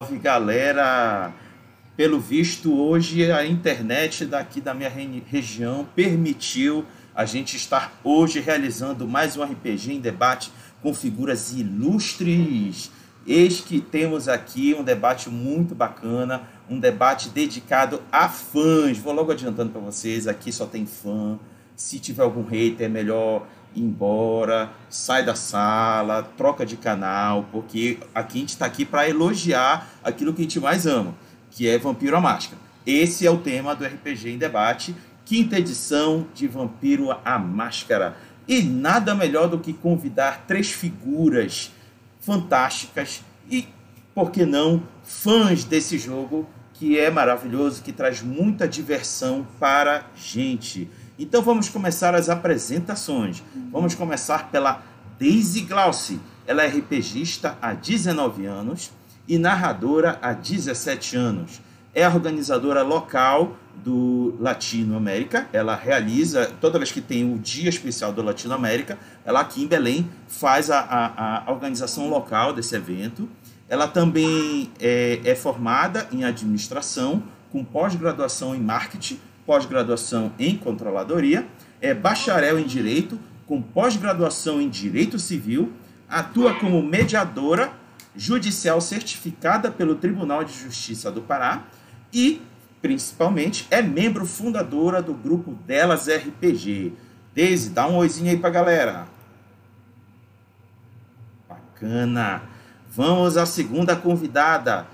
Salve galera! Pelo visto, hoje a internet daqui da minha região permitiu a gente estar hoje realizando mais um RPG em debate com figuras ilustres. Eis que temos aqui um debate muito bacana, um debate dedicado a fãs. Vou logo adiantando para vocês, aqui só tem fã. Se tiver algum hater, é melhor embora, sai da sala, troca de canal, porque aqui a gente está aqui para elogiar aquilo que a gente mais ama, que é Vampiro a Máscara. Esse é o tema do RPG em Debate, quinta edição de Vampiro a Máscara. E nada melhor do que convidar três figuras fantásticas e, por que não, fãs desse jogo que é maravilhoso, que traz muita diversão para gente. Então vamos começar as apresentações. Vamos começar pela Daisy Glauci. Ela é RPGista há 19 anos e narradora há 17 anos. É organizadora local do Latino América. Ela realiza, toda vez que tem o Dia Especial do Latino América, ela aqui em Belém faz a, a, a organização local desse evento. Ela também é, é formada em administração, com pós-graduação em marketing pós-graduação em controladoria, é bacharel em direito, com pós-graduação em direito civil, atua como mediadora judicial certificada pelo Tribunal de Justiça do Pará e, principalmente, é membro fundadora do grupo Delas RPG. Deise, dá um oizinho aí pra galera. Bacana. Vamos à segunda convidada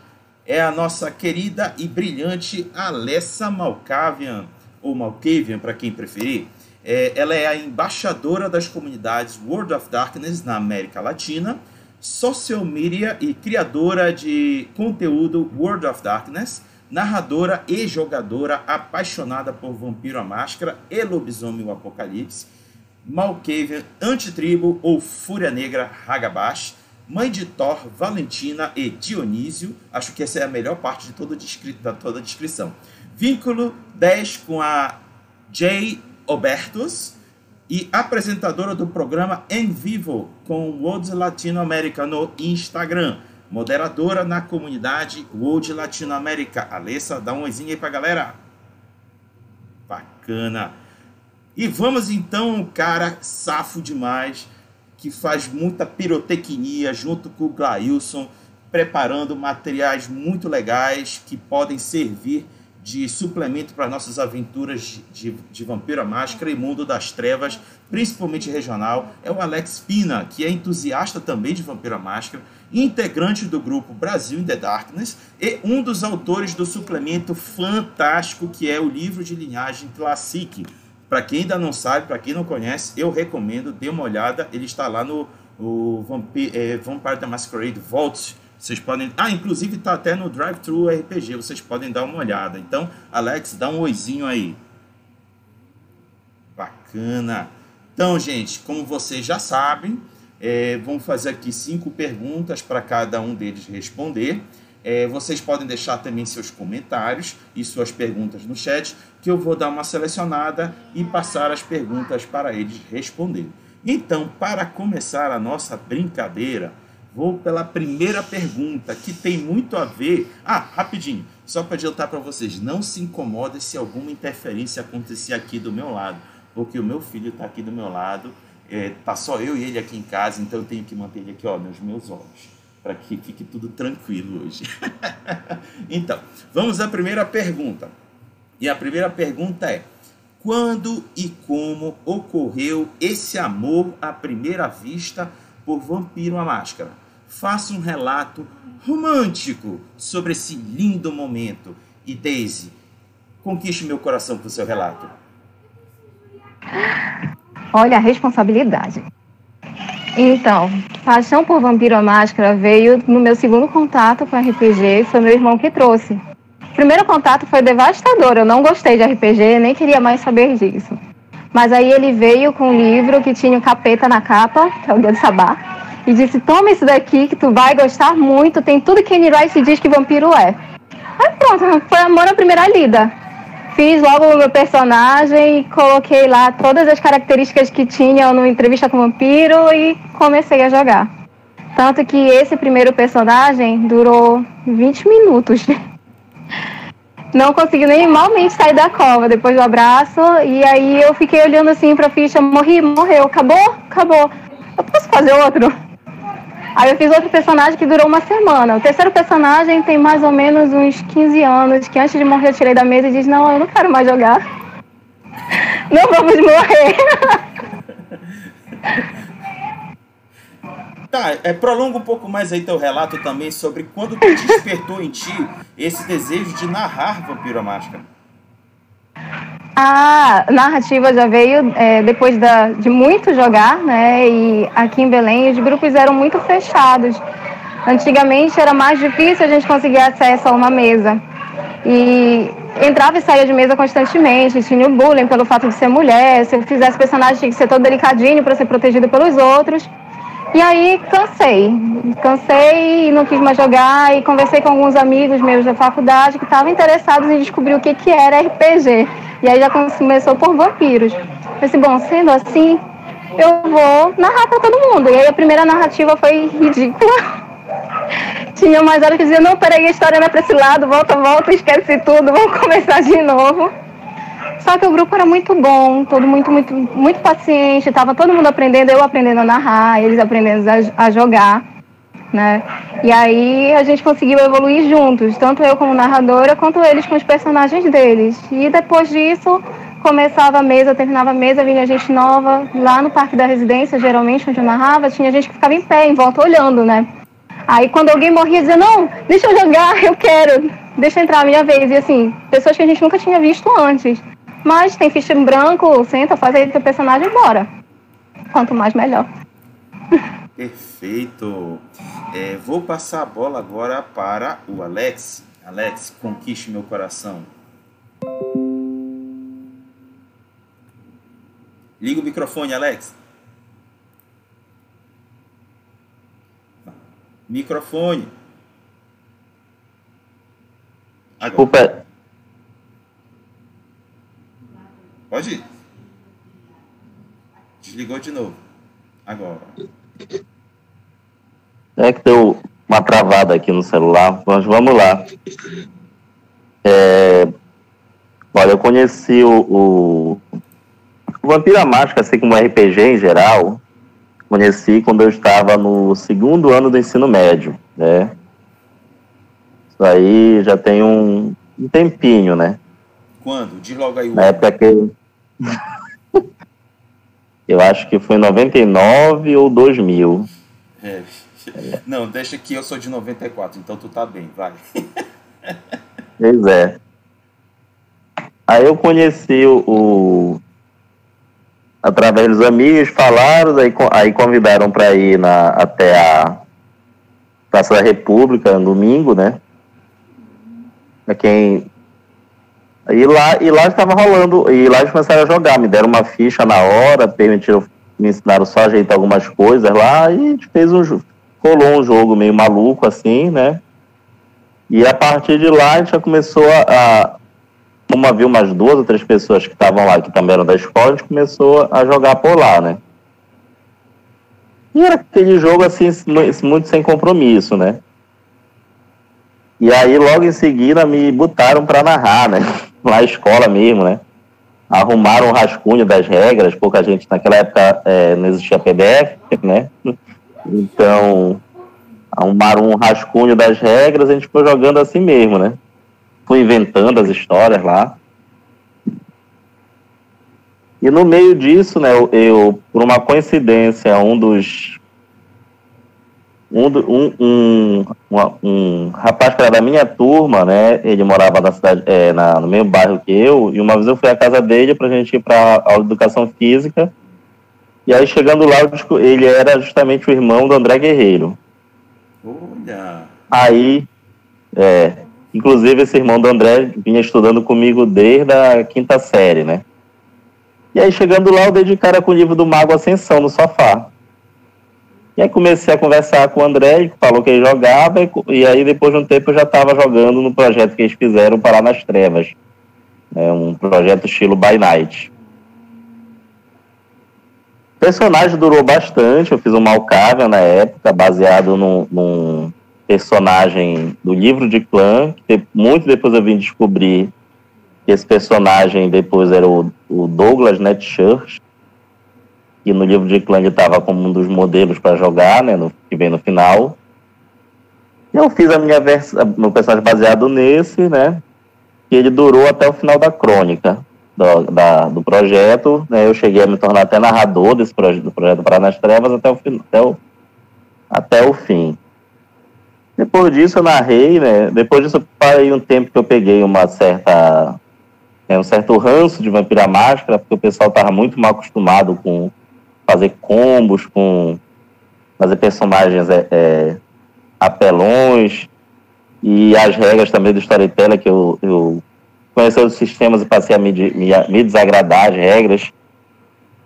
é a nossa querida e brilhante Alessa Malkavian, ou Malkavian para quem preferir. É, ela é a embaixadora das comunidades World of Darkness na América Latina, social media e criadora de conteúdo World of Darkness, narradora e jogadora apaixonada por Vampiro a Máscara e Lobisomem o Apocalipse, Malkavian Antitribo ou Fúria Negra Hagabash, mãe de Thor, Valentina e Dionísio. Acho que essa é a melhor parte de toda, da toda a descrição. Vínculo 10 com a Jay Obertus e apresentadora do programa Em Vivo com World Latinoamérica no Instagram. Moderadora na comunidade World Latinoamérica. Alessa, dá um oizinho aí pra galera. Bacana. E vamos então, cara, safo demais que faz muita pirotecnia junto com o Glailson, preparando materiais muito legais que podem servir de suplemento para nossas aventuras de, de Máscara e Mundo das Trevas, principalmente regional, é o Alex Pina, que é entusiasta também de Vampiro Máscara, integrante do grupo Brasil in the Darkness e um dos autores do suplemento fantástico que é o livro de linhagem Classic para quem ainda não sabe, para quem não conhece, eu recomendo, dê uma olhada. Ele está lá no o Vampire, é, Vampire the Masquerade Vault. Vocês podem. Ah, inclusive está até no Drive Thru RPG. Vocês podem dar uma olhada. Então, Alex, dá um oizinho aí. Bacana. Então, gente, como vocês já sabem, é, vamos fazer aqui cinco perguntas para cada um deles responder. É, vocês podem deixar também seus comentários e suas perguntas no chat, que eu vou dar uma selecionada e passar as perguntas para eles responderem. Então, para começar a nossa brincadeira, vou pela primeira pergunta, que tem muito a ver. Ah, rapidinho, só para adiantar para vocês, não se incomodem se alguma interferência acontecer aqui do meu lado, porque o meu filho está aqui do meu lado, é, tá só eu e ele aqui em casa, então eu tenho que manter ele aqui ó, nos meus olhos para que fique tudo tranquilo hoje. então, vamos à primeira pergunta. E a primeira pergunta é: quando e como ocorreu esse amor à primeira vista por Vampiro à Máscara? Faça um relato romântico sobre esse lindo momento. E Daisy, conquiste meu coração com o seu relato. Olha a responsabilidade. Então, Paixão por Vampiro Máscara veio no meu segundo contato com RPG, foi meu irmão que trouxe. O primeiro contato foi devastador, eu não gostei de RPG, nem queria mais saber disso. Mas aí ele veio com um livro que tinha o um capeta na capa, que é o Deus Sabá, e disse: Toma isso daqui que tu vai gostar muito, tem tudo que Annie Rice diz que vampiro é. Aí pronto, foi amor à primeira lida. Fiz logo o meu personagem, coloquei lá todas as características que tinha no Entrevista com o Vampiro e comecei a jogar. Tanto que esse primeiro personagem durou 20 minutos. Não consegui nem malmente sair da cova depois do abraço. E aí eu fiquei olhando assim pra ficha, morri, morreu, acabou? Acabou. Eu posso fazer outro? Aí eu fiz outro personagem que durou uma semana. O terceiro personagem tem mais ou menos uns 15 anos, que antes de morrer eu tirei da mesa e disse, não, eu não quero mais jogar. Não vamos morrer. Tá, é, prolonga um pouco mais aí teu relato também sobre quando despertou em ti esse desejo de narrar Vampiro à Máscara. A narrativa já veio é, depois da, de muito jogar, né? E aqui em Belém os grupos eram muito fechados. Antigamente era mais difícil a gente conseguir acesso a uma mesa. E entrava e saía de mesa constantemente, tinha o bullying pelo fato de ser mulher, se eu fizesse personagem tinha que ser todo delicadinho para ser protegido pelos outros. E aí cansei, cansei e não quis mais jogar e conversei com alguns amigos meus da faculdade que estavam interessados em descobrir o que, que era RPG. E aí já começou por vampiros. Eu disse, bom, sendo assim, eu vou narrar para todo mundo. E aí a primeira narrativa foi ridícula. Tinha mais horas que diziam, não, peraí, a história não é para esse lado, volta, volta, esquece tudo, vamos começar de novo. Só que o grupo era muito bom, todo muito, muito, muito paciente, estava todo mundo aprendendo, eu aprendendo a narrar, eles aprendendo a, a jogar, né? E aí a gente conseguiu evoluir juntos, tanto eu como narradora, quanto eles com os personagens deles. E depois disso, começava a mesa, terminava a mesa, vinha gente nova. Lá no Parque da Residência, geralmente, onde eu narrava, tinha gente que ficava em pé, em volta, olhando, né? Aí quando alguém morria, dizia, não, deixa eu jogar, eu quero, deixa eu entrar a minha vez. E assim, pessoas que a gente nunca tinha visto antes. Mas tem ficha em branco, senta, faz aí teu personagem e bora. Quanto mais, melhor. Perfeito. É, vou passar a bola agora para o Alex. Alex, conquiste meu coração. Liga o microfone, Alex. Microfone. Agora. Desculpa, Pode ir. Desligou de novo. Agora. É que deu uma travada aqui no celular, mas vamos lá. É, olha, eu conheci o, o, o Vampira Mágica, assim como RPG em geral, conheci quando eu estava no segundo ano do ensino médio, né? Isso aí já tem um, um tempinho, né? Quando? Diz logo aí. Na época que eu acho que foi em 99 ou 2000. É. Não, deixa que eu sou de 94, então tu tá bem, vai. Pois é. Aí eu conheci o, o através dos amigos, falaram, aí, aí convidaram para ir na, até a Praça da República no domingo, né? Pra quem e lá, e lá estava rolando, e lá eles começaram a jogar, me deram uma ficha na hora, permitiram, me ensinaram só a ajeitar algumas coisas lá, e a gente fez um rolou um jogo meio maluco assim, né? E a partir de lá a gente já começou a, a como havia umas duas ou três pessoas que estavam lá, que também eram da escola, a gente começou a jogar por lá, né? E era aquele jogo assim, muito sem compromisso, né? E aí logo em seguida me botaram para narrar, né? na escola mesmo, né? Arrumaram um rascunho das regras, pouca gente naquela época é, não existia PDF, né? Então, arrumaram um rascunho das regras, a gente foi jogando assim mesmo, né? Fui inventando as histórias lá. E no meio disso, né, eu, eu por uma coincidência, um dos um, um, um, um, rapaz que era da minha turma, né? Ele morava na cidade, é, na, no mesmo bairro que eu, e uma vez eu fui à casa dele para a gente ir para aula de educação física. E aí, chegando lá, ele era justamente o irmão do André Guerreiro. Olha! Aí, é, inclusive, esse irmão do André vinha estudando comigo desde a quinta série, né? E aí, chegando lá, eu dei de cara com o livro do Mago Ascensão no sofá. E aí comecei a conversar com o André, que falou que ele jogava, e, e aí depois de um tempo eu já estava jogando no projeto que eles fizeram, Parar nas Trevas. É um projeto estilo By Night. personagem durou bastante. Eu fiz um Malkavian na época, baseado num, num personagem do livro de clã. Que muito depois eu vim descobrir que esse personagem depois era o, o Douglas Netchurch. E no livro de ele estava como um dos modelos para jogar, né? No, que vem no final. Eu fiz a minha versão, meu personagem baseado nesse, né? Que ele durou até o final da crônica do, da, do projeto. Né? Eu cheguei a me tornar até narrador desse proje do projeto Para nas Trevas até o, até o, até o fim. Depois disso eu narrei, né? Depois disso eu parei um tempo que eu peguei uma certa é, um certo ranço de Vampira Máscara, porque o pessoal estava muito mal acostumado com fazer combos, com fazer personagens é, é, apelões e as regras também do Storyteller que eu, eu conheci os sistemas e passei a me, me, me desagradar as regras.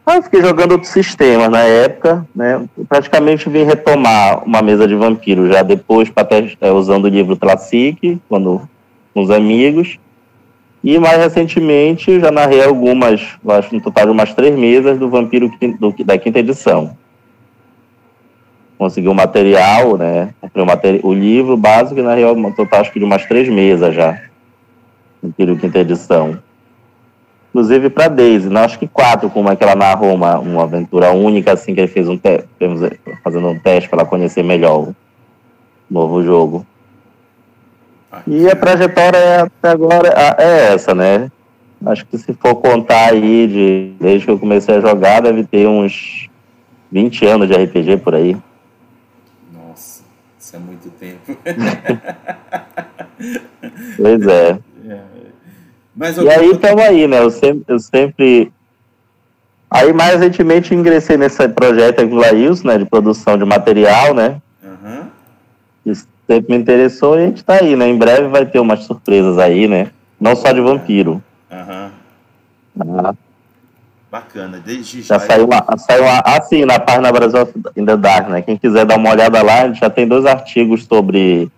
Aí eu fiquei jogando outros sistemas na época, né? Praticamente vim retomar uma mesa de vampiro já depois, até, é, usando o livro Classic, quando com os amigos. E mais recentemente já narrei algumas, acho no total umas três mesas do Vampiro do, da quinta edição. Consegui o material, né? Comprei o, materi o livro básico e narrei no total acho que de umas três mesas já. Vampiro quinta edição. Inclusive para Daisy, não acho que quatro, como é que ela narrou uma, uma aventura única, assim, que ele fez um teste, fazendo um teste para ela conhecer melhor o novo jogo. E a trajetória até agora é essa, né? Acho que se for contar aí, de, desde que eu comecei a jogar, deve ter uns 20 anos de RPG por aí. Nossa, isso é muito tempo. pois é. é. Mas e aí estamos aí, né? Eu sempre, eu sempre. Aí mais recentemente ingressei nesse projeto com o Laís, né? De produção de material, né? Uhum sempre me interessou e a gente tá aí, né? Em breve vai ter umas surpresas aí, né? Não só de vampiro. Aham. Uhum. Ah. Bacana, desde já. Já saiu, uma, saiu uma, assim, na página Brasil in the Dark, né? Quem quiser dar uma olhada lá, já tem dois artigos sobre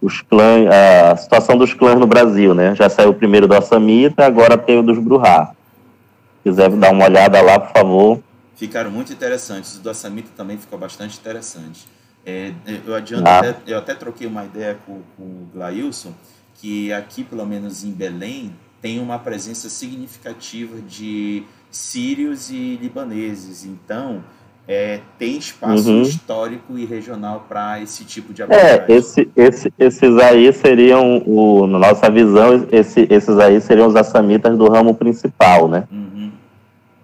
os clãs, a situação dos clãs no Brasil, né? Já saiu o primeiro do Assamita, agora tem o dos Bruhá. Quiser dar uma olhada lá, por favor. Ficaram muito interessantes. O do Assamita também ficou bastante interessante. É, eu adianto, ah. até, eu até troquei uma ideia com, com o Glailson, que aqui, pelo menos em Belém, tem uma presença significativa de sírios e libaneses. Então, é, tem espaço uhum. histórico e regional para esse tipo de é, abordagem. É, esse, esse, esses aí seriam, o, na nossa visão, esse, esses aí seriam os assamitas do ramo principal, né? Uhum.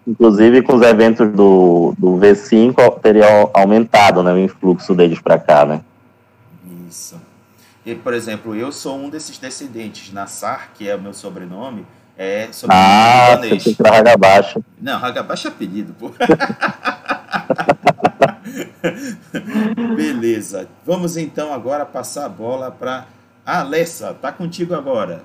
Inclusive, com os eventos do, do V5, teria aumentado né, o influxo deles para cá, né? Isso. E, por exemplo, eu sou um desses descendentes. Nassar, que é o meu sobrenome, é sobrenome ah, libanês. Você tem Hagabacha. Não, Hagabacha é apelido, pô. Beleza. Vamos então agora passar a bola para a Alessa. Tá contigo agora.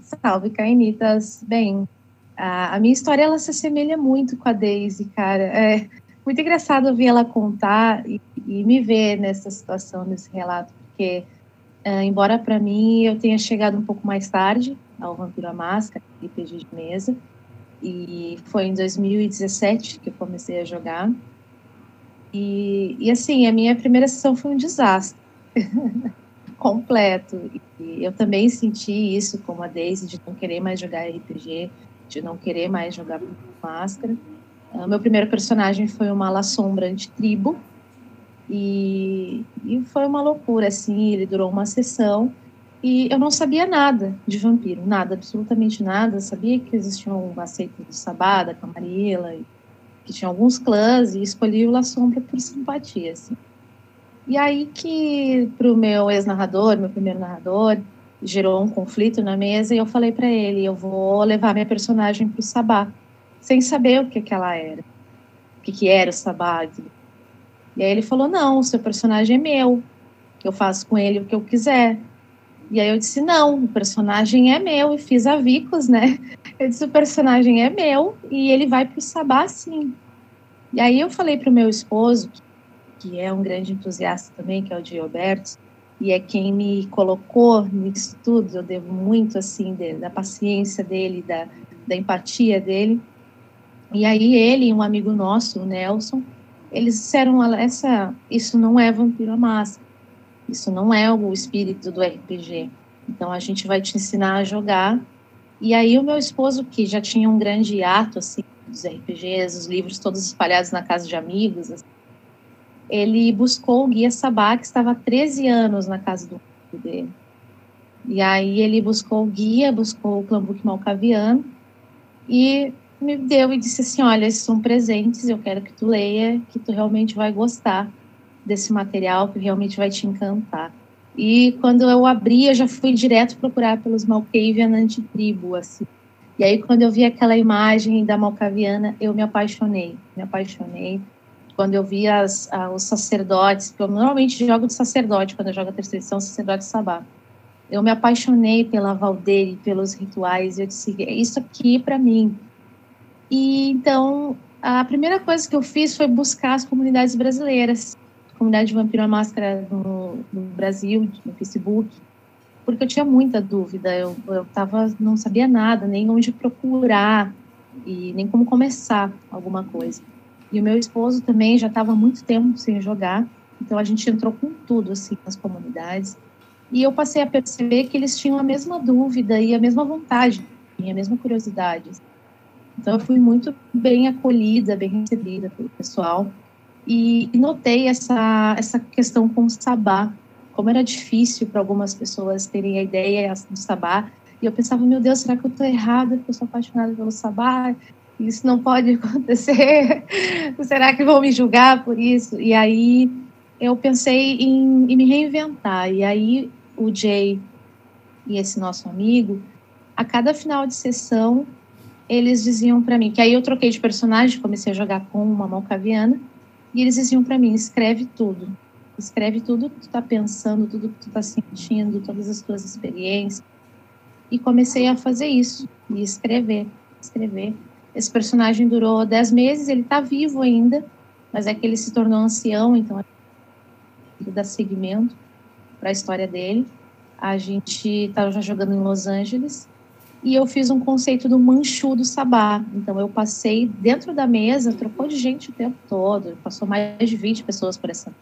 Salve, Cainitas. Bem, a, a minha história ela se assemelha muito com a Daisy, cara. É muito engraçado ouvir ela contar e, e me ver nessa situação, nesse relato, porque é, embora para mim eu tenha chegado um pouco mais tarde ao Vampiro à Máscara, RPG de mesa, e foi em 2017 que eu comecei a jogar. E, e assim, a minha primeira sessão foi um desastre completo. E eu também senti isso como a Daisy, de não querer mais jogar RPG, de não querer mais jogar máscara. Uh, meu primeiro personagem foi uma sombra anti-tribo, e, e foi uma loucura, assim, ele durou uma sessão, e eu não sabia nada de vampiro, nada, absolutamente nada. Eu sabia que existiam uma seita do Sabá, da Camarilla, que tinha alguns clãs, e escolhi o La Sombra por simpatia, assim. E aí que, para o meu ex-narrador, meu primeiro narrador, gerou um conflito na mesa e eu falei para ele, eu vou levar minha personagem para o Sabá, sem saber o que, que ela era, o que, que era o Sabá. E aí ele falou, não, o seu personagem é meu, eu faço com ele o que eu quiser. E aí eu disse, não, o personagem é meu, e fiz avicos, né? Eu disse, o personagem é meu, e ele vai para o Sabá sim. E aí eu falei para o meu esposo, que é um grande entusiasta também, que é o Gilberto, e é quem me colocou nisso tudo. Eu devo muito assim da paciência dele, da, da empatia dele. E aí ele e um amigo nosso, o Nelson, eles disseram, essa, isso não é Vampiro à Máscara, isso não é o espírito do RPG. Então a gente vai te ensinar a jogar. E aí o meu esposo, que já tinha um grande ato assim dos RPGs, os livros todos espalhados na casa de amigos, assim, ele buscou o Guia Sabá, que estava há 13 anos na casa do dele. E aí ele buscou o guia, buscou o Clambuque Malcaviano e me deu e disse assim, olha, esses são presentes, eu quero que tu leia, que tu realmente vai gostar desse material, que realmente vai te encantar. E quando eu abri, eu já fui direto procurar pelos Malkavian antitribo, assim. E aí, quando eu vi aquela imagem da Malcaviana, eu me apaixonei, me apaixonei. Quando eu vi as, os sacerdotes, porque eu normalmente jogo de sacerdote, quando eu jogo a terceira edição, sacerdote sabá. Eu me apaixonei pela Valdeire, pelos rituais, eu disse, é isso aqui para mim. E então, a primeira coisa que eu fiz foi buscar as comunidades brasileiras, comunidade de Vampiro à Máscara no, no, Brasil, no Facebook, porque eu tinha muita dúvida, eu, eu tava, não sabia nada, nem onde procurar e nem como começar alguma coisa. E o meu esposo também já estava muito tempo sem jogar, então a gente entrou com tudo assim nas comunidades. E eu passei a perceber que eles tinham a mesma dúvida e a mesma vontade, a mesma curiosidade. Então eu fui muito bem acolhida, bem recebida pelo pessoal e notei essa essa questão com o sabá, como era difícil para algumas pessoas terem a ideia do sabá. E eu pensava, meu Deus, será que eu estou errada? Porque eu sou apaixonada pelo sabá? Isso não pode acontecer. será que vão me julgar por isso? E aí eu pensei em, em me reinventar. E aí o Jay e esse nosso amigo, a cada final de sessão, eles diziam para mim, que aí eu troquei de personagem, comecei a jogar com uma malcaviana, e eles diziam para mim, escreve tudo. Escreve tudo que tu tá pensando, tudo que tu tá sentindo, todas as tuas experiências. E comecei a fazer isso, e escrever, escrever. Esse personagem durou dez meses, ele tá vivo ainda, mas é que ele se tornou ancião, então ele dá seguimento para a história dele. A gente estava já jogando em Los Angeles e eu fiz um conceito do Manchu do Sabá. Então eu passei dentro da mesa, trocou de gente o tempo todo, passou mais de 20 pessoas por essa.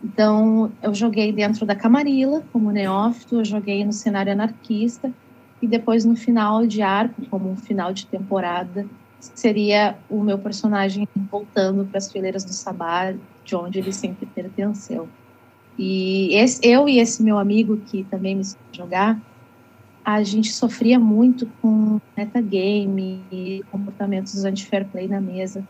Então eu joguei dentro da Camarilla como neófito, eu joguei no cenário anarquista e depois no final de arco, como um final de temporada, seria o meu personagem voltando para as fileiras do Sabá, de onde ele sempre pertenceu. E esse, eu e esse meu amigo que também me jogar, a gente sofria muito com metagame e comportamentos anti-fair play na mesa.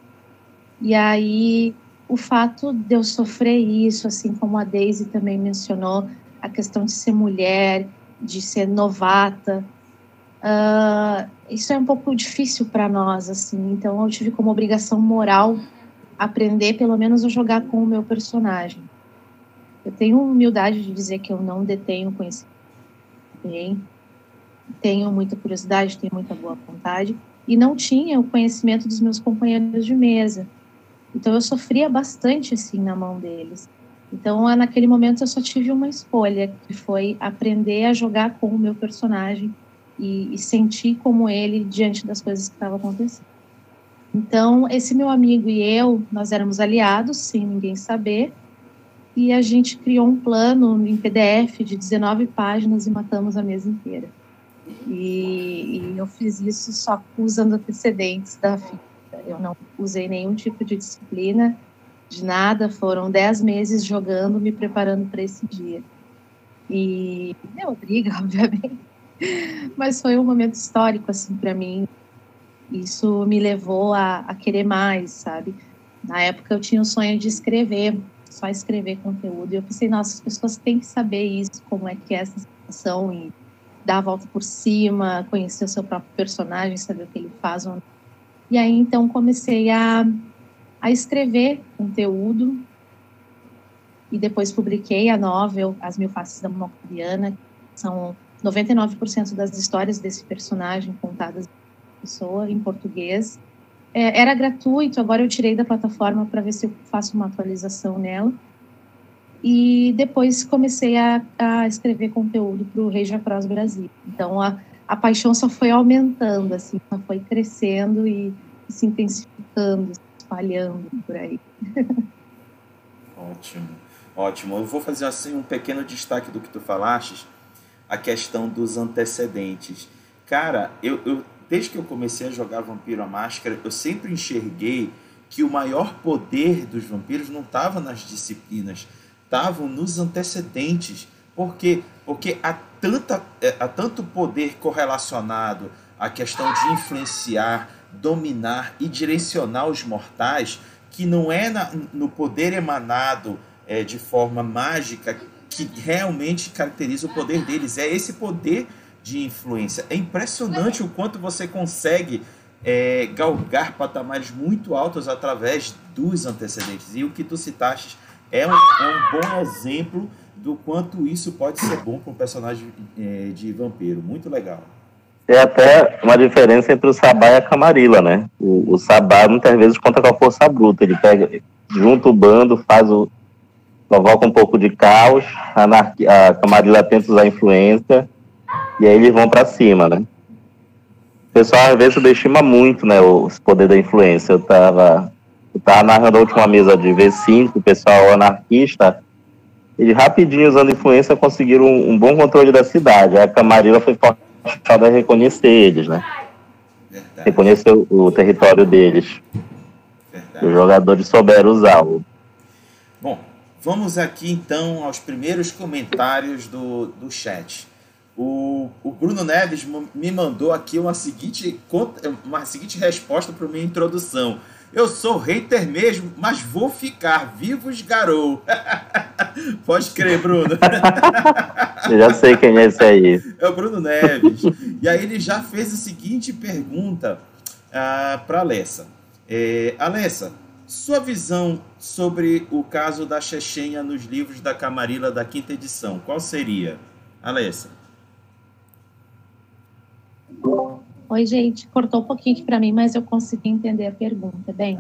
E aí, o fato de eu sofrer isso, assim como a Daisy também mencionou, a questão de ser mulher, de ser novata, uh, isso é um pouco difícil para nós, assim. Então, eu tive como obrigação moral aprender, pelo menos, a jogar com o meu personagem. Eu tenho humildade de dizer que eu não detenho conhecimento. Tenho muita curiosidade, tenho muita boa vontade e não tinha o conhecimento dos meus companheiros de mesa. Então eu sofria bastante assim na mão deles. Então naquele momento eu só tive uma escolha, que foi aprender a jogar com o meu personagem e, e sentir como ele diante das coisas que estavam acontecendo. Então esse meu amigo e eu, nós éramos aliados sem ninguém saber e a gente criou um plano em PDF de 19 páginas e matamos a mesa inteira. E, e eu fiz isso só usando antecedentes da fita. Eu não usei nenhum tipo de disciplina, de nada. Foram 10 meses jogando, me preparando para esse dia. E deu briga, obviamente, mas foi um momento histórico assim para mim. Isso me levou a, a querer mais, sabe? Na época eu tinha o sonho de escrever só escrever conteúdo. E eu pensei, nossa, as pessoas têm que saber isso, como é que é essa situação e dar a volta por cima, conhecer o seu próprio personagem, saber o que ele faz. E aí, então, comecei a, a escrever conteúdo e depois publiquei a novel As Mil Faces da Malcaviana, são 99% das histórias desse personagem contadas pessoa em português é, era gratuito, agora eu tirei da plataforma para ver se eu faço uma atualização nela. E depois comecei a, a escrever conteúdo para o Reja Cross Brasil. Então a, a paixão só foi aumentando, assim, só foi crescendo e, se intensificando, se espalhando por aí. Ótimo, ótimo. Eu vou fazer assim um pequeno destaque do que tu falaste, a questão dos antecedentes. Cara, eu, eu desde que eu comecei a jogar Vampiro à Máscara, eu sempre enxerguei que o maior poder dos vampiros não estava nas disciplinas, estavam nos antecedentes. Por quê? Porque há, tanta, é, há tanto poder correlacionado à questão de influenciar, dominar e direcionar os mortais que não é na, no poder emanado é, de forma mágica que realmente caracteriza o poder deles. É esse poder de influência. É impressionante o quanto você consegue é, galgar patamares muito altos através dos antecedentes. E o que tu citaste é um, é um bom exemplo do quanto isso pode ser bom para um personagem é, de vampiro. Muito legal. Tem até uma diferença entre o Sabá e a Camarilla, né? O, o Sabá muitas vezes conta com a força bruta. Ele pega, junta o bando, faz o. provoca um pouco de caos, a, a Camarilla tenta usar influência, e aí eles vão para cima, né? O pessoal às vezes subestima muito, né, o poder da influência. Eu tava, eu tava narrando a última mesa de V5, o pessoal anarquista, eles rapidinho usando influência conseguiram um, um bom controle da cidade. A Camarilla foi forçada a reconhecer eles, né? Verdade. Reconhecer o, o território deles. Verdade. Os jogadores souberam usá-lo. Bom, vamos aqui então aos primeiros comentários do, do chat. O, o Bruno Neves me mandou aqui uma seguinte, uma seguinte resposta para minha introdução. Eu sou hater mesmo, mas vou ficar. Vivos garou. Pode crer, Bruno. Eu já sei quem é esse aí. É o Bruno Neves. E aí ele já fez a seguinte pergunta uh, para Alessa. É, Alessa, sua visão sobre o caso da Chechênia nos livros da Camarilla da quinta edição, qual seria? Alessa. Oi, gente, cortou um pouquinho aqui para mim, mas eu consegui entender a pergunta. Bem,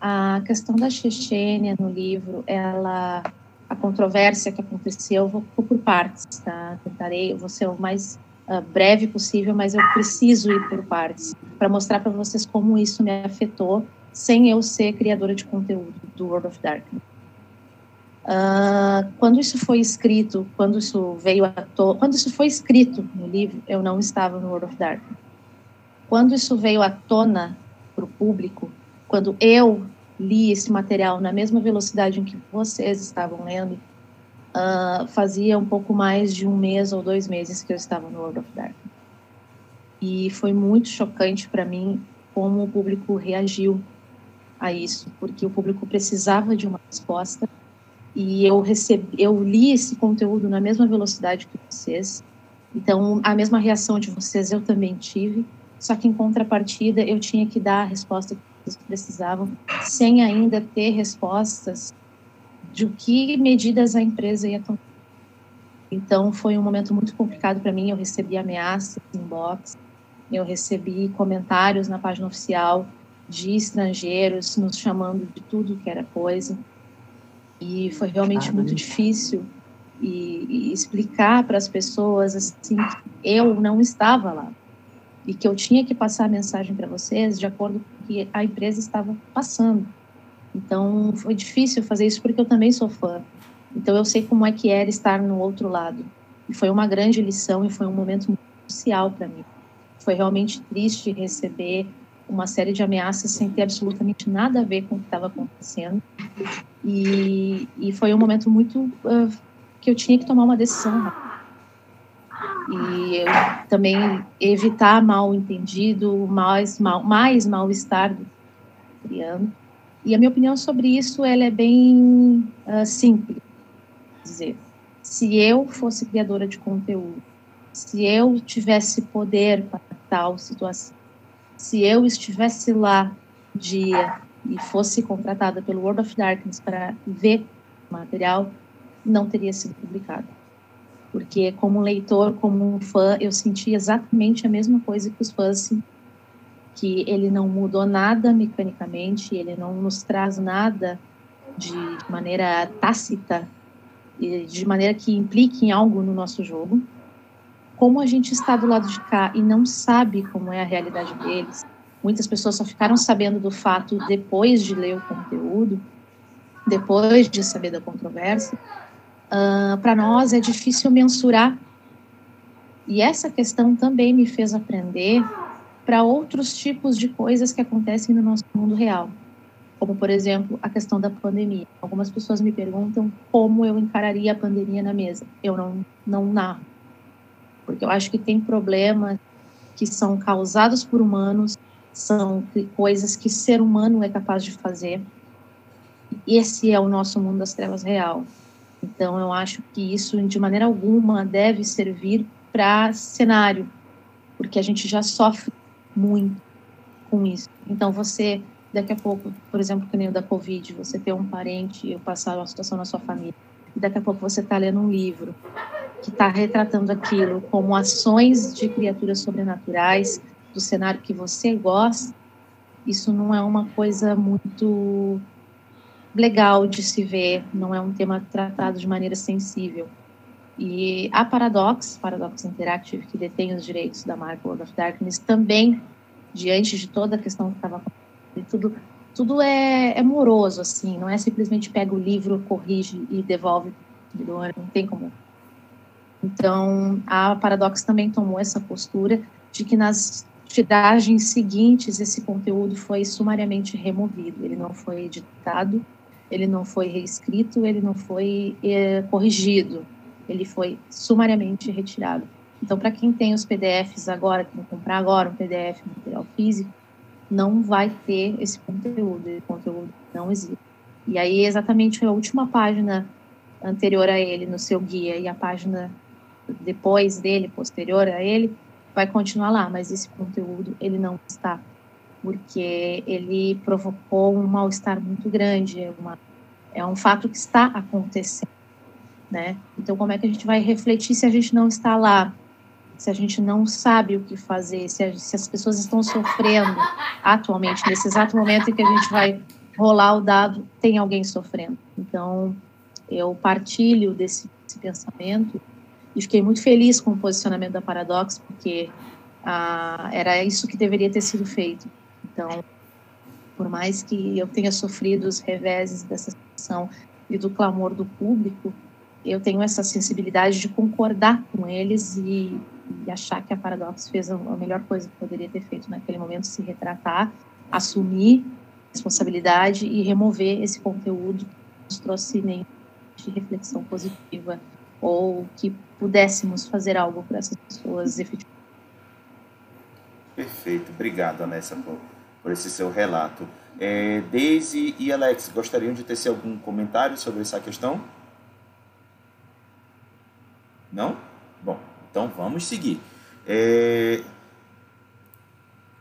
a questão da Chechênia no livro, ela, a controvérsia que aconteceu, eu vou, por partes, tá? Tentarei, vou ser o mais uh, breve possível, mas eu preciso ir por partes para mostrar para vocês como isso me afetou, sem eu ser criadora de conteúdo do World of Darkness. Uh, quando isso foi escrito, quando isso veio a to... quando isso foi escrito no livro, eu não estava no World of Darkness. Quando isso veio à tona para o público, quando eu li esse material na mesma velocidade em que vocês estavam lendo, uh, fazia um pouco mais de um mês ou dois meses que eu estava no World of Darkness. E foi muito chocante para mim como o público reagiu a isso, porque o público precisava de uma resposta e eu recebi, eu li esse conteúdo na mesma velocidade que vocês. Então, a mesma reação de vocês eu também tive, só que em contrapartida eu tinha que dar a resposta que vocês precisavam, sem ainda ter respostas de que medidas a empresa ia tomar. Então, foi um momento muito complicado para mim. Eu recebi ameaças em eu recebi comentários na página oficial de estrangeiros nos chamando de tudo que era coisa. E foi realmente muito difícil e, e explicar para as pessoas assim que eu não estava lá e que eu tinha que passar a mensagem para vocês de acordo com o que a empresa estava passando. Então foi difícil fazer isso porque eu também sou fã. Então eu sei como é que era estar no outro lado. E foi uma grande lição e foi um momento crucial para mim. Foi realmente triste receber uma série de ameaças sem ter absolutamente nada a ver com o que estava acontecendo. E, e foi um momento muito uh, que eu tinha que tomar uma decisão. E eu também evitar mal entendido, mais mal mais mal estar do criando. E a minha opinião sobre isso ela é bem uh, simples. Dizer, se eu fosse criadora de conteúdo, se eu tivesse poder para tal situação, se eu estivesse lá um dia e fosse contratada pelo World of Darkness para ver o material, não teria sido publicado. Porque, como leitor, como fã, eu senti exatamente a mesma coisa que os fãs que ele não mudou nada mecanicamente, ele não nos traz nada de maneira tácita, de maneira que implique em algo no nosso jogo como a gente está do lado de cá e não sabe como é a realidade deles, muitas pessoas só ficaram sabendo do fato depois de ler o conteúdo, depois de saber da controvérsia. Uh, Para nós é difícil mensurar. E essa questão também me fez aprender para outros tipos de coisas que acontecem no nosso mundo real. Como, por exemplo, a questão da pandemia. Algumas pessoas me perguntam como eu encararia a pandemia na mesa. Eu não, não narro. Porque eu acho que tem problemas que são causados por humanos, são coisas que ser humano é capaz de fazer. Esse é o nosso mundo das trevas real. Então, eu acho que isso, de maneira alguma, deve servir para cenário, porque a gente já sofre muito com isso. Então, você, daqui a pouco, por exemplo, que nem o da Covid, você ter um parente eu passar uma situação na sua família, e daqui a pouco você está lendo um livro que está retratando aquilo como ações de criaturas sobrenaturais do cenário que você gosta, isso não é uma coisa muito legal de se ver, não é um tema tratado de maneira sensível. E a Paradox, Paradox Interactive, que detém os direitos da World of Darkness, também, diante de toda a questão que estava acontecendo, tudo, tudo é, é moroso, assim, não é simplesmente pega o livro, corrige e devolve não tem como. Então, a Paradox também tomou essa postura de que nas tiragens seguintes esse conteúdo foi sumariamente removido, ele não foi editado, ele não foi reescrito, ele não foi é, corrigido ele foi sumariamente retirado. Então, para quem tem os PDFs agora, quem comprar agora um PDF, um material físico, não vai ter esse conteúdo, esse conteúdo não existe. E aí, exatamente a última página anterior a ele no seu guia e a página depois dele, posterior a ele, vai continuar lá, mas esse conteúdo ele não está, porque ele provocou um mal-estar muito grande, é, uma, é um fato que está acontecendo né? Então, como é que a gente vai refletir se a gente não está lá? Se a gente não sabe o que fazer, se, a, se as pessoas estão sofrendo atualmente, nesse exato momento em que a gente vai rolar o dado, tem alguém sofrendo. Então, eu partilho desse, desse pensamento e fiquei muito feliz com o posicionamento da Paradox, porque ah, era isso que deveria ter sido feito. Então, por mais que eu tenha sofrido os reveses dessa situação e do clamor do público, eu tenho essa sensibilidade de concordar com eles e, e achar que a Paradox fez a, melhor coisa que poderia ter feito naquele momento, se retratar, assumir responsabilidade e remover esse conteúdo que nos trouxe nem de reflexão positiva ou que pudéssemos fazer algo para essas pessoas efetivamente. Perfeito, obrigado, Anessa, por, por esse seu relato. É, Daisy e Alex, gostariam de ter algum comentário sobre essa questão? Não? Bom, então vamos seguir. É...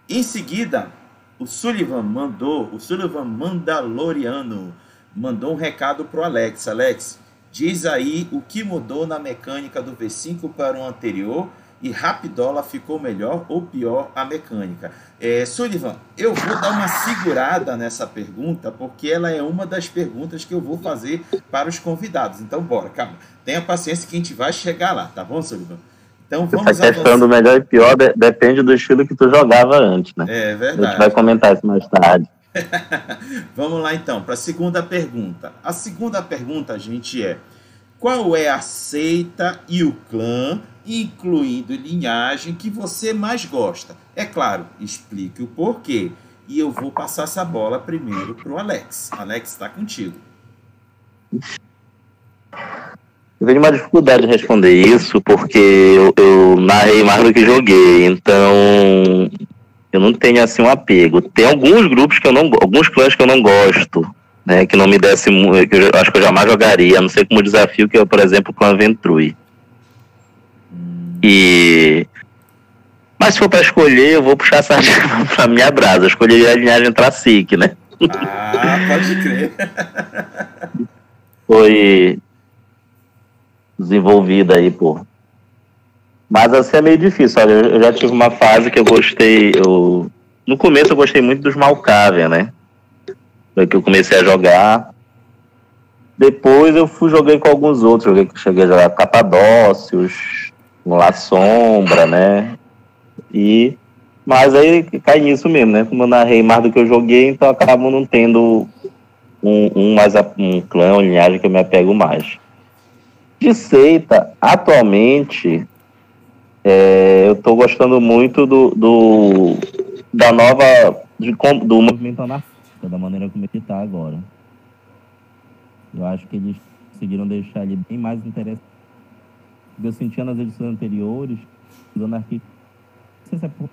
Em seguida, o Sullivan mandou, o Sullivan Mandaloriano mandou um recado para o Alex. Alex, diz aí o que mudou na mecânica do V5 para o anterior e Rapidola ficou melhor ou pior a mecânica? É, Sullivan, eu vou dar uma segurada nessa pergunta, porque ela é uma das perguntas que eu vou fazer para os convidados. Então, bora, calma. Tenha paciência que a gente vai chegar lá, tá bom, Sullivan? Então vamos Essa questão do melhor e pior de, depende do estilo que tu jogava antes, né? É verdade. A gente vai comentar isso mais tarde. vamos lá então, para a segunda pergunta. A segunda pergunta, gente, é qual é a seita e o clã incluindo linhagem, que você mais gosta. É claro, explique o porquê. E eu vou passar essa bola primeiro para o Alex. Alex, está contigo. Eu tenho uma dificuldade de responder isso, porque eu, eu narrei mais do que joguei, então eu não tenho assim um apego. Tem alguns grupos que eu não alguns clãs que eu não gosto, né, que não me desse, que eu acho que eu jamais jogaria, a não ser como desafio que é, por exemplo, o clã Ventrui. E. Mas se for para escolher, eu vou puxar essa para minha brasa. Eu escolheria a linhagem Tracic, né? Ah, pode crer. Foi desenvolvida aí por. Mas assim é meio difícil. Olha, eu já tive uma fase que eu gostei. Eu... No começo eu gostei muito dos Malkavian, né? Foi que eu comecei a jogar. Depois eu fui joguei com alguns outros. Joguei, cheguei a jogar Capadócios, La Sombra, né? E Mas aí cai nisso mesmo, né? Como eu narrei mais do que eu joguei, então acabo não tendo um, um, mais, um clã, uma linhagem que eu me apego mais. De seita, atualmente, é, eu estou gostando muito do, do da nova de, do movimento anarquista, da maneira como ele está agora. Eu acho que eles conseguiram deixar ele bem mais interessante. Eu sentia nas edições anteriores, os anarquistas. Não sei se é por...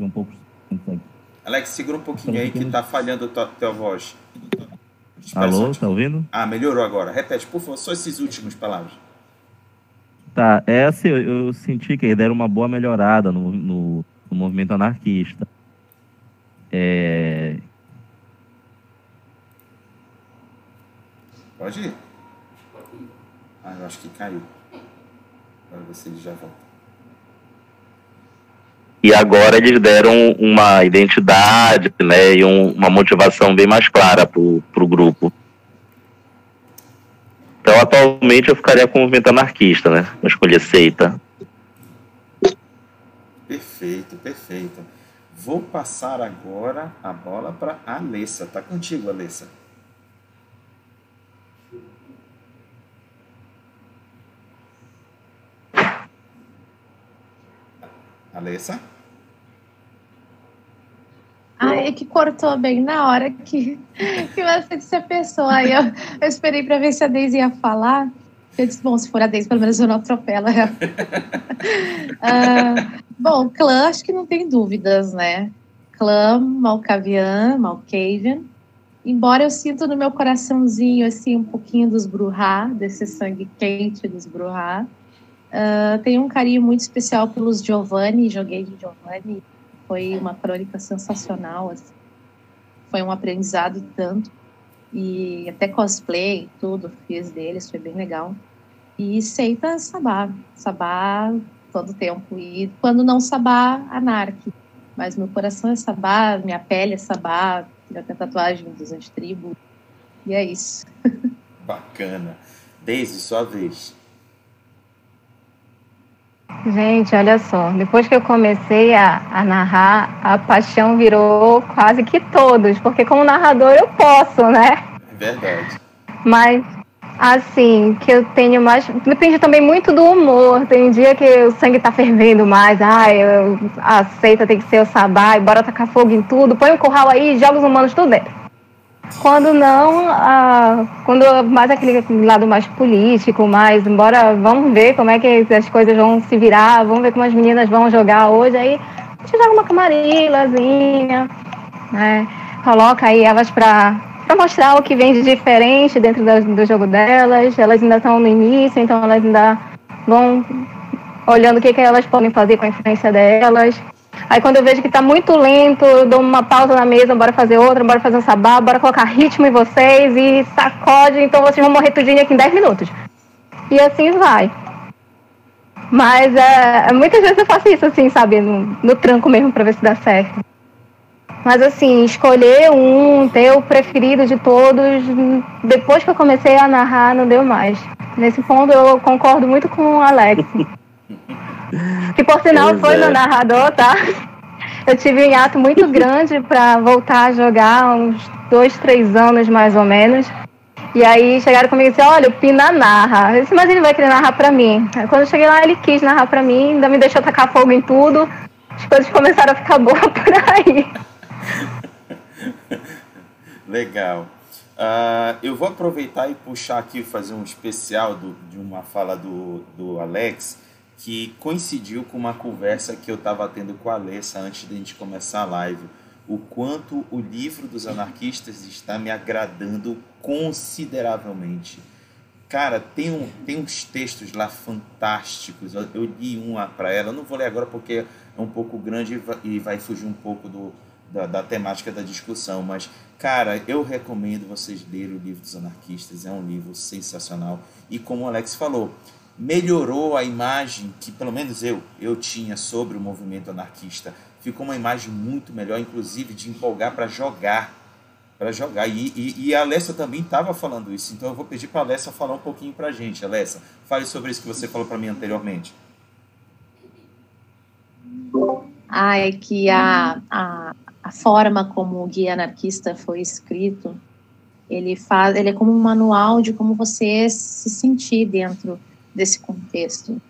um pouco. Alex, segura um pouquinho aí que está falhando a tua, tua voz. Alô, tá ouvindo? Ah, melhorou agora. Repete, por favor, só esses últimos palavras. Tá, assim, eu, eu senti que eles deram uma boa melhorada no, no, no movimento anarquista. É... Pode ir. Ah, eu acho que caiu. Agora ver se ele já volta. E agora eles deram uma identidade né, e um, uma motivação bem mais clara para o grupo. Então, atualmente, eu ficaria com o movimento anarquista, né? Vou escolher seita. Perfeito, perfeito. Vou passar agora a bola para a Alessa. Tá contigo, Alessa. Alessa? Ai, é que cortou bem na hora que, que você disse a pessoa. Aí eu, eu esperei para ver se a Deise ia falar. Eu disse, bom, se for a Deise, pelo menos eu não atropelo ela. uh, bom, clã, acho que não tem dúvidas, né? Clã, Malkavian, Malkavian. Embora eu sinta no meu coraçãozinho, assim, um pouquinho dos Bruhá, desse sangue quente dos Bruhá. Uh, tenho um carinho muito especial pelos Giovanni, joguei de Giovanni, foi uma crônica sensacional, assim. foi um aprendizado tanto, e até cosplay, tudo, fiz deles, foi bem legal. E seita Sabá, Sabá todo tempo, e quando não Sabá, Anarque. Mas meu coração é Sabá, minha pele é Sabá, já tem tatuagem dos antitribos, e é isso. Bacana. Desde sua vez. Gente, olha só, depois que eu comecei a, a, narrar, a paixão virou quase que todos, porque como narrador eu posso, né? É verdade. Mas, assim, que eu tenho mais. Depende também muito do humor. Tem dia que o sangue tá fervendo mais, ai, eu aceita, tem que ser o sabá, e bora tacar fogo em tudo, põe um curral aí, joga os humanos tudo dentro. Quando não, quando mais aquele lado mais político, mais, embora vamos ver como é que as coisas vão se virar, vamos ver como as meninas vão jogar hoje, aí a gente joga uma camarilazinha, né? Coloca aí elas para para mostrar o que vem de diferente dentro do, do jogo delas. Elas ainda estão no início, então elas ainda vão olhando o que, que elas podem fazer com a influência delas. Aí quando eu vejo que tá muito lento, eu dou uma pausa na mesa, bora fazer outra, bora fazer um sabá, bora colocar ritmo em vocês e sacode, então vocês vão morrer tudinho aqui em 10 minutos. E assim vai. Mas é, muitas vezes eu faço isso assim, sabe, no, no tranco mesmo para ver se dá certo. Mas assim, escolher um, ter o preferido de todos, depois que eu comecei a narrar, não deu mais. Nesse ponto eu concordo muito com o Alex. Que por sinal pois foi é. meu narrador, tá? Eu tive um hiato muito grande para voltar a jogar, uns dois, três anos mais ou menos. E aí chegaram comigo e disseram, olha, o Pina narra. Eu disse, mas ele vai querer narrar pra mim. Aí, quando eu cheguei lá, ele quis narrar pra mim, ainda me deixou tacar fogo em tudo. As coisas começaram a ficar boas por aí. Legal. Uh, eu vou aproveitar e puxar aqui, fazer um especial do, de uma fala do, do Alex que coincidiu com uma conversa que eu estava tendo com a Alessa antes de a gente começar a live. O quanto o livro dos anarquistas está me agradando consideravelmente. Cara, tem, um, tem uns textos lá fantásticos. Eu, eu li uma para ela, eu não vou ler agora porque é um pouco grande e vai, e vai fugir um pouco do, da, da, temática da discussão, mas, cara, eu recomendo vocês lerem o livro dos anarquistas, é um livro sensacional. E como o Alex falou, melhorou a imagem que pelo menos eu eu tinha sobre o movimento anarquista. Ficou uma imagem muito melhor, inclusive de empolgar para jogar, para jogar. E, e, e, a Alessa também estava falando isso. Então eu vou pedir para a Alessa falar um pouquinho para a gente. Alessa, fale sobre isso que você falou para mim anteriormente. Ah, é que a, a, a forma como o guia anarquista foi escrito, ele faz, ele é como um manual de como você se sentir dentro desse contexto.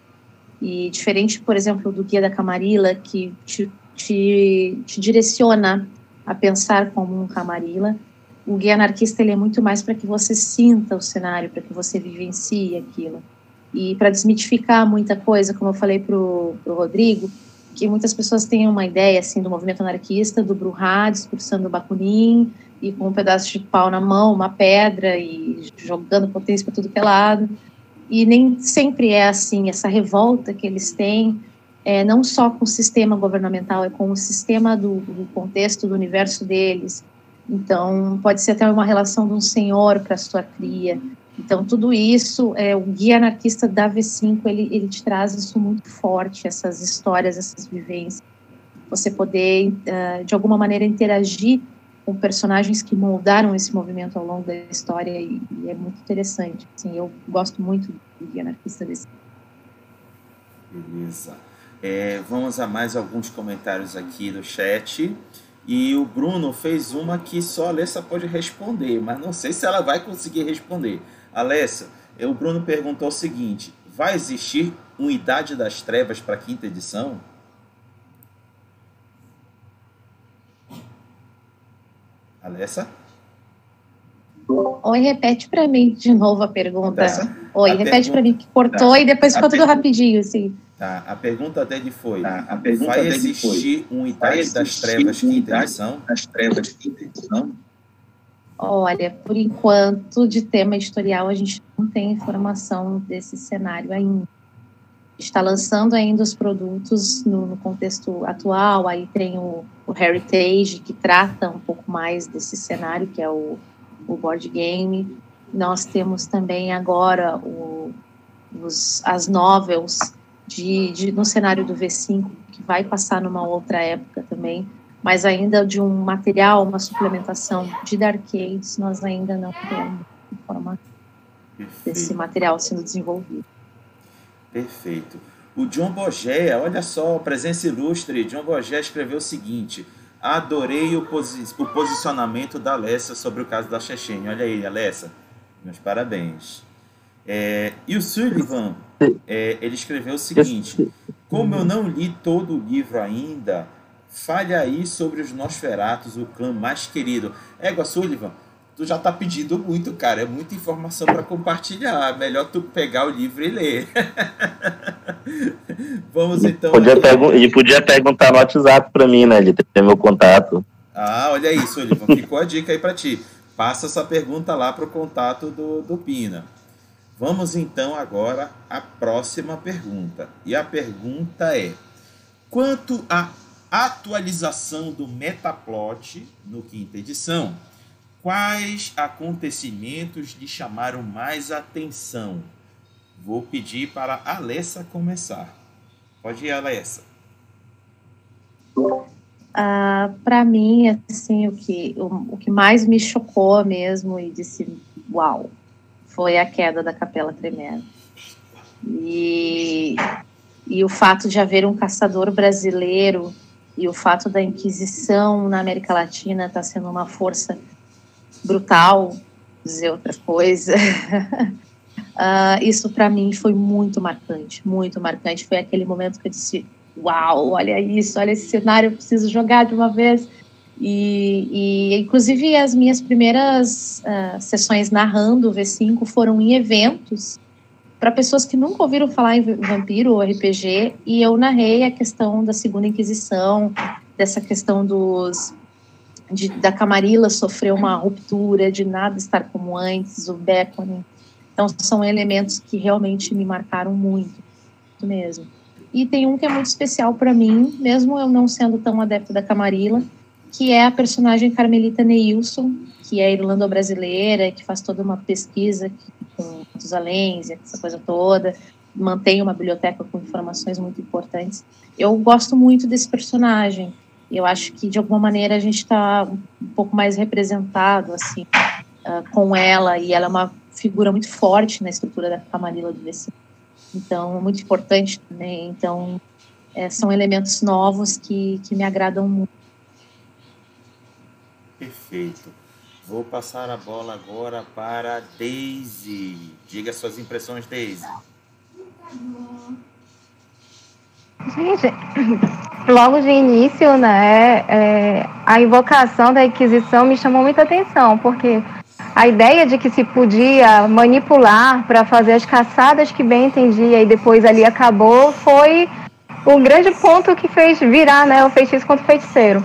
E diferente, por exemplo, do guia da Camarilla, que te, te, te direciona a pensar como um Camarilla, o guia anarquista ele é muito mais para que você sinta o cenário, para que você vivencie aquilo. E para desmitificar muita coisa, como eu falei para o Rodrigo, que muitas pessoas têm uma ideia assim do movimento anarquista, do Bruhá discursando o Bakunin e com um pedaço de pau na mão, uma pedra e jogando potência para tudo que é lado. E nem sempre é assim, essa revolta que eles têm, é, não só com o sistema governamental, é com o sistema do, do contexto do universo deles. Então, pode ser até uma relação de um senhor para sua cria. Então, tudo isso, é, o guia anarquista da V5, ele, ele te traz isso muito forte, essas histórias, essas vivências. Você poder, uh, de alguma maneira, interagir com personagens que moldaram esse movimento ao longo da história e, e é muito interessante. Assim, eu gosto muito Guia Anarquista desse. Beleza. É, vamos a mais alguns comentários aqui do chat. E o Bruno fez uma que só a Alessa pode responder, mas não sei se ela vai conseguir responder. Alessa, o Bruno perguntou o seguinte: vai existir uma Idade das Trevas para a quinta edição? Alessa? Oi, repete para mim de novo a pergunta. Alessa? Oi, a repete para mim que cortou tá. e depois ficou tudo rapidinho, assim. Tá, a pergunta dele foi: tá, a pergunta vai existir foi, um Idade das Trevas quinta edição? Das Trevas quinta edição? Olha, por enquanto, de tema editorial, a gente não tem informação desse cenário ainda. Está lançando ainda os produtos no, no contexto atual, aí tem o, o, Heritage, que trata um pouco mais desse cenário, que é o, o board game. Nós temos também agora o, os, as novels de, de, no cenário do V5, que vai passar numa outra época também mas ainda de um material, uma suplementação de Darkades, nós ainda não temos informação desse material sendo desenvolvido. Perfeito. O John Bogé, olha só, presença ilustre. John Bogé escreveu o seguinte: Adorei o, posi o posicionamento da Alessa sobre o caso da Chechênia. Olha aí, Alessa, meus parabéns. É, e o Sullivan, é, ele escreveu o seguinte: Como eu não li todo o livro ainda, Fale aí sobre os Nosferatos, o clã mais querido. Égua Sullivan, tu já tá pedindo muito, cara. É muita informação para compartilhar. Melhor tu pegar o livro e ler. Vamos então. Podia e podia perguntar no WhatsApp para mim, né? Ele tem meu contato. Ah, olha aí, Sullivan. Ficou a dica aí para ti. Passa essa pergunta lá pro contato do, do Pina. Vamos então agora à próxima pergunta. E a pergunta é: quanto a atualização do Metaplot no quinta edição. Quais acontecimentos lhe chamaram mais atenção? Vou pedir para a Alessa começar. Pode ir, Alessa. Uh, para mim, assim, o que, o, o que mais me chocou mesmo e disse, uau, foi a queda da Capela Tremenda. E, e o fato de haver um caçador brasileiro e o fato da Inquisição na América Latina estar tá sendo uma força brutal, dizer outra coisa. uh, isso para mim foi muito marcante, muito marcante. Foi aquele momento que eu disse: Uau, olha isso, olha esse cenário, eu preciso jogar de uma vez. E, e inclusive, as minhas primeiras uh, sessões narrando o V5 foram em eventos para pessoas que nunca ouviram falar em vampiro ou RPG, e eu narrei a questão da Segunda Inquisição, dessa questão dos de, da Camarilla sofrer uma ruptura, de nada estar como antes, o beckoning. Então, são elementos que realmente me marcaram muito, mesmo. E tem um que é muito especial para mim, mesmo eu não sendo tão adepta da Camarilla, que é a personagem Carmelita Neilson, que é irlando-brasileira, que faz toda uma pesquisa com Matusalém, essa coisa toda, mantém uma biblioteca com informações muito importantes. Eu gosto muito desse personagem. Eu acho que de alguma maneira a gente está um pouco mais representado assim uh, com ela e ela é uma figura muito forte na estrutura da Camarilla do VC. Então, muito importante também. Então, é, são elementos novos que, que me agradam muito. Perfeito. Vou passar a bola agora para Daisy. Diga suas impressões, Daisy. Gente, logo de início, né, é, a invocação da Inquisição me chamou muita atenção, porque a ideia de que se podia manipular para fazer as caçadas que bem entendia e depois ali acabou foi o grande ponto que fez virar né, o feitiço contra o feiticeiro.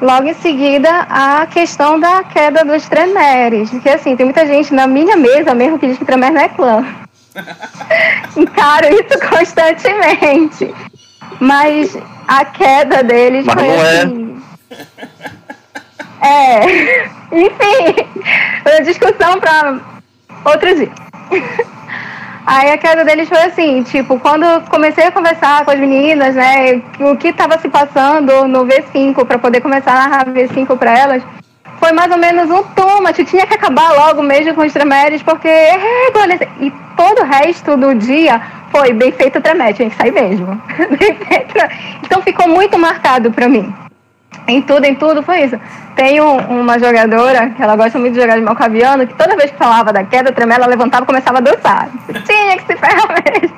Logo em seguida, a questão da queda dos Tremeres. Porque, assim, tem muita gente na minha mesa mesmo que diz que Tremere não é clã. Encaro isso constantemente. Mas a queda deles Mas foi não é. assim. É. Enfim, uma discussão para outro dia. Aí a queda deles foi assim, tipo, quando eu comecei a conversar com as meninas, né, o que estava se passando no V5 para poder começar a narrar V5 para elas, foi mais ou menos um tomate, tinha que acabar logo mesmo com os tremeres, porque é. E todo o resto do dia foi bem feito o tremete, tinha que sair mesmo. Então ficou muito marcado para mim. Em tudo, em tudo foi isso. Tem um- uma jogadora que ela gosta muito de jogar de malcaviano, que toda vez que falava da queda tremenda, ela levantava e começava a dançar. Tinha que se ferrar mesmo.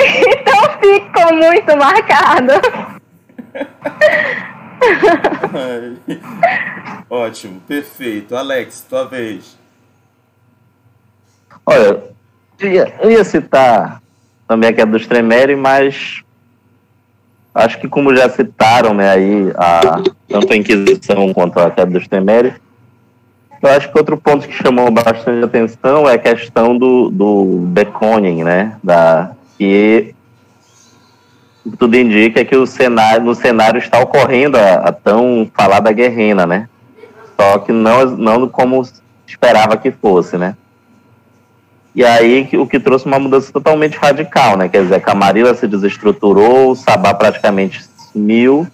Então ficou muito marcado. Ótimo, perfeito. Alex, tua vez. Olha, eu ia, citar também a queda dos Tremere, mas acho que como já citaram, né, aí, a, tanto a Inquisição quanto a queda dos Tremere, eu acho que outro ponto que chamou bastante atenção é a questão do, do Beconing, né, da, que tudo indica que o cenário, no cenário está ocorrendo a, a tão falada guerrena, né, só que não, não como esperava que fosse, né. E aí o que trouxe uma mudança totalmente radical, né? Quer dizer, a Camarilla se desestruturou, o Sabá praticamente sumiu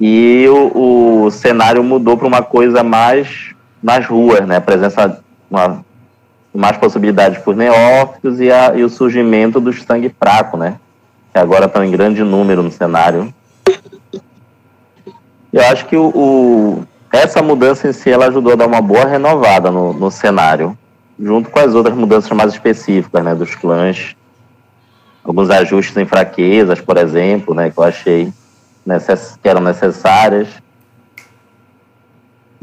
e o, o cenário mudou para uma coisa mais nas ruas, né? Presença, uma, mais possibilidades por neófitos e, a, e o surgimento dos sangue fraco, né? Que agora estão em grande número no cenário. Eu acho que o, o- essa mudança em si ela ajudou a dar uma boa renovada no, no cenário junto com as outras mudanças mais específicas, né, dos clãs, alguns ajustes em fraquezas, por exemplo, né, que eu achei necess que eram necessárias.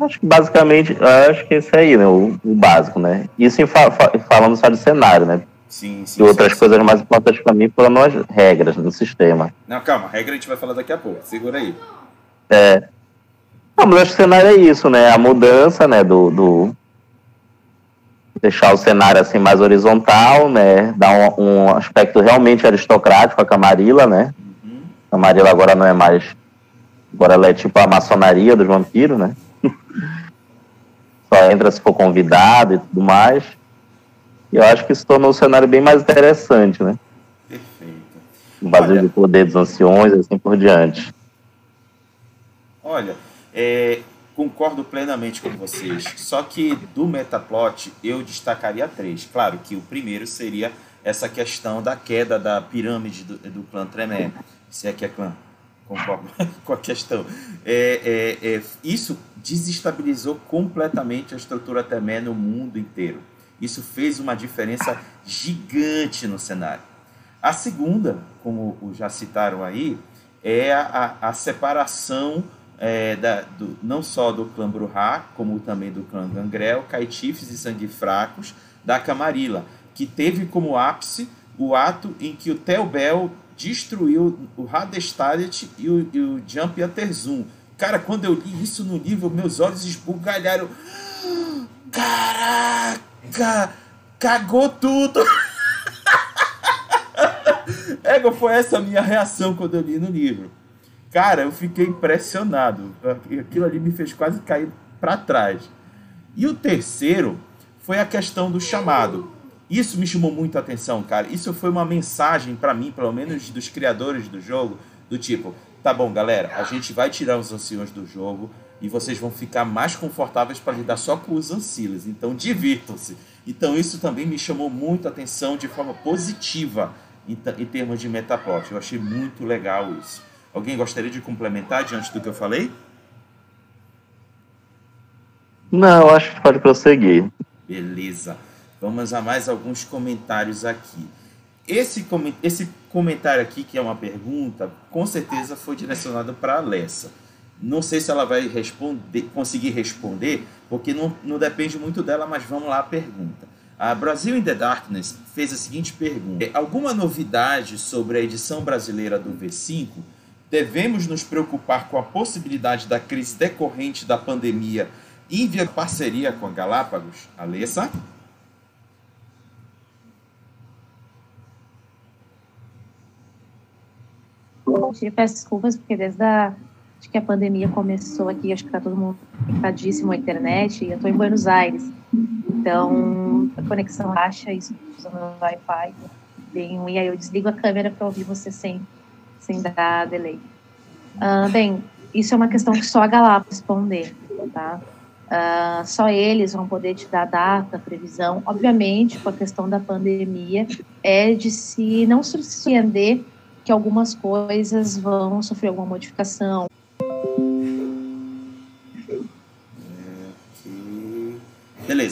Acho que basicamente, acho que esse aí, né, o, o básico, né. Isso em fa- falando só de cenário, né. Sim, sim. E outras sim, coisas mais importantes para mim foram as regras no sistema. Não, calma, regra a gente vai falar daqui a pouco. Segura aí. É. Não, mas acho que o cenário é isso, né? A mudança, né, do, do- deixar o cenário assim mais horizontal, né? Dar um, um aspecto realmente aristocrático a Camarilla, né? Uhum. A Camarilla agora não é mais agora ela é tipo a maçonaria dos vampiros, né? Só entra se for convidado e tudo mais. E eu acho que isso tornou o cenário bem mais interessante, né? Perfeito. O vazio de poder dos anciões e assim por diante. Olha, é, concordo plenamente com vocês. Só que do Metaplot eu destacaria três. Claro que o primeiro seria essa questão da queda da pirâmide do, do clã Tremé. Se é que é clã. Concordo com a questão. É, é, é, isso desestabilizou completamente a estrutura Tremé no mundo inteiro. Isso fez uma diferença gigante no cenário. A segunda, como já citaram aí, é a, a- separação é, da, do, não só do clã Bruhá, como também do clã Gangrel, Caitifes e Sangue Fracos, da Camarilla, que teve como ápice o ato em que o Telbel destruiu o Hadestadet e o, e o Jump. Cara, quando eu li isso no livro, meus olhos esbugalharam. Caraca! Cagou tudo! Ego, foi essa minha reação quando eu li no livro. Cara, eu fiquei impressionado. Aquilo ali me fez quase cair para trás. E o terceiro foi a questão do chamado. Isso me chamou muito a atenção, cara. Isso foi uma mensagem para mim, pelo menos dos criadores do jogo, do tipo, tá bom, galera, a gente vai tirar os anciões do jogo e vocês vão ficar mais confortáveis para lidar só com os ancilas. Então, divirtam-se. Então, isso também me chamou muito a atenção de forma positiva em, em termos de metaplot. Eu achei muito legal isso. Alguém gostaria de complementar diante do que eu falei? Não, acho que pode prosseguir. Beleza. Vamos a mais alguns comentários aqui. Esse, esse comentário aqui, que é uma pergunta, com certeza foi direcionado para a Alessa. Não sei se ela vai responder, conseguir responder, porque não, não depende muito dela, mas vamos lá a pergunta. A Brasil in the Darkness fez a seguinte pergunta: Alguma novidade sobre a edição brasileira do V5? Devemos nos preocupar com a possibilidade da crise decorrente da pandemia e via parceria com a Galápagos? Alessa? Peço desculpas, porque desde a, que a pandemia começou aqui, acho que está todo mundo conectadíssimo à internet, e eu estou em Buenos Aires. Então, a conexão racha, isso usando o Wi-Fi, bem e aí eu desligo a câmera para ouvir você sem, sem dar delay. Uh, bem, isso é uma questão que só a Galápagos responder, tá? Uh, só eles vão poder te dar data, previsão. Obviamente, com a questão da pandemia, é de se não surpreender que algumas coisas vão sofrer alguma modificação.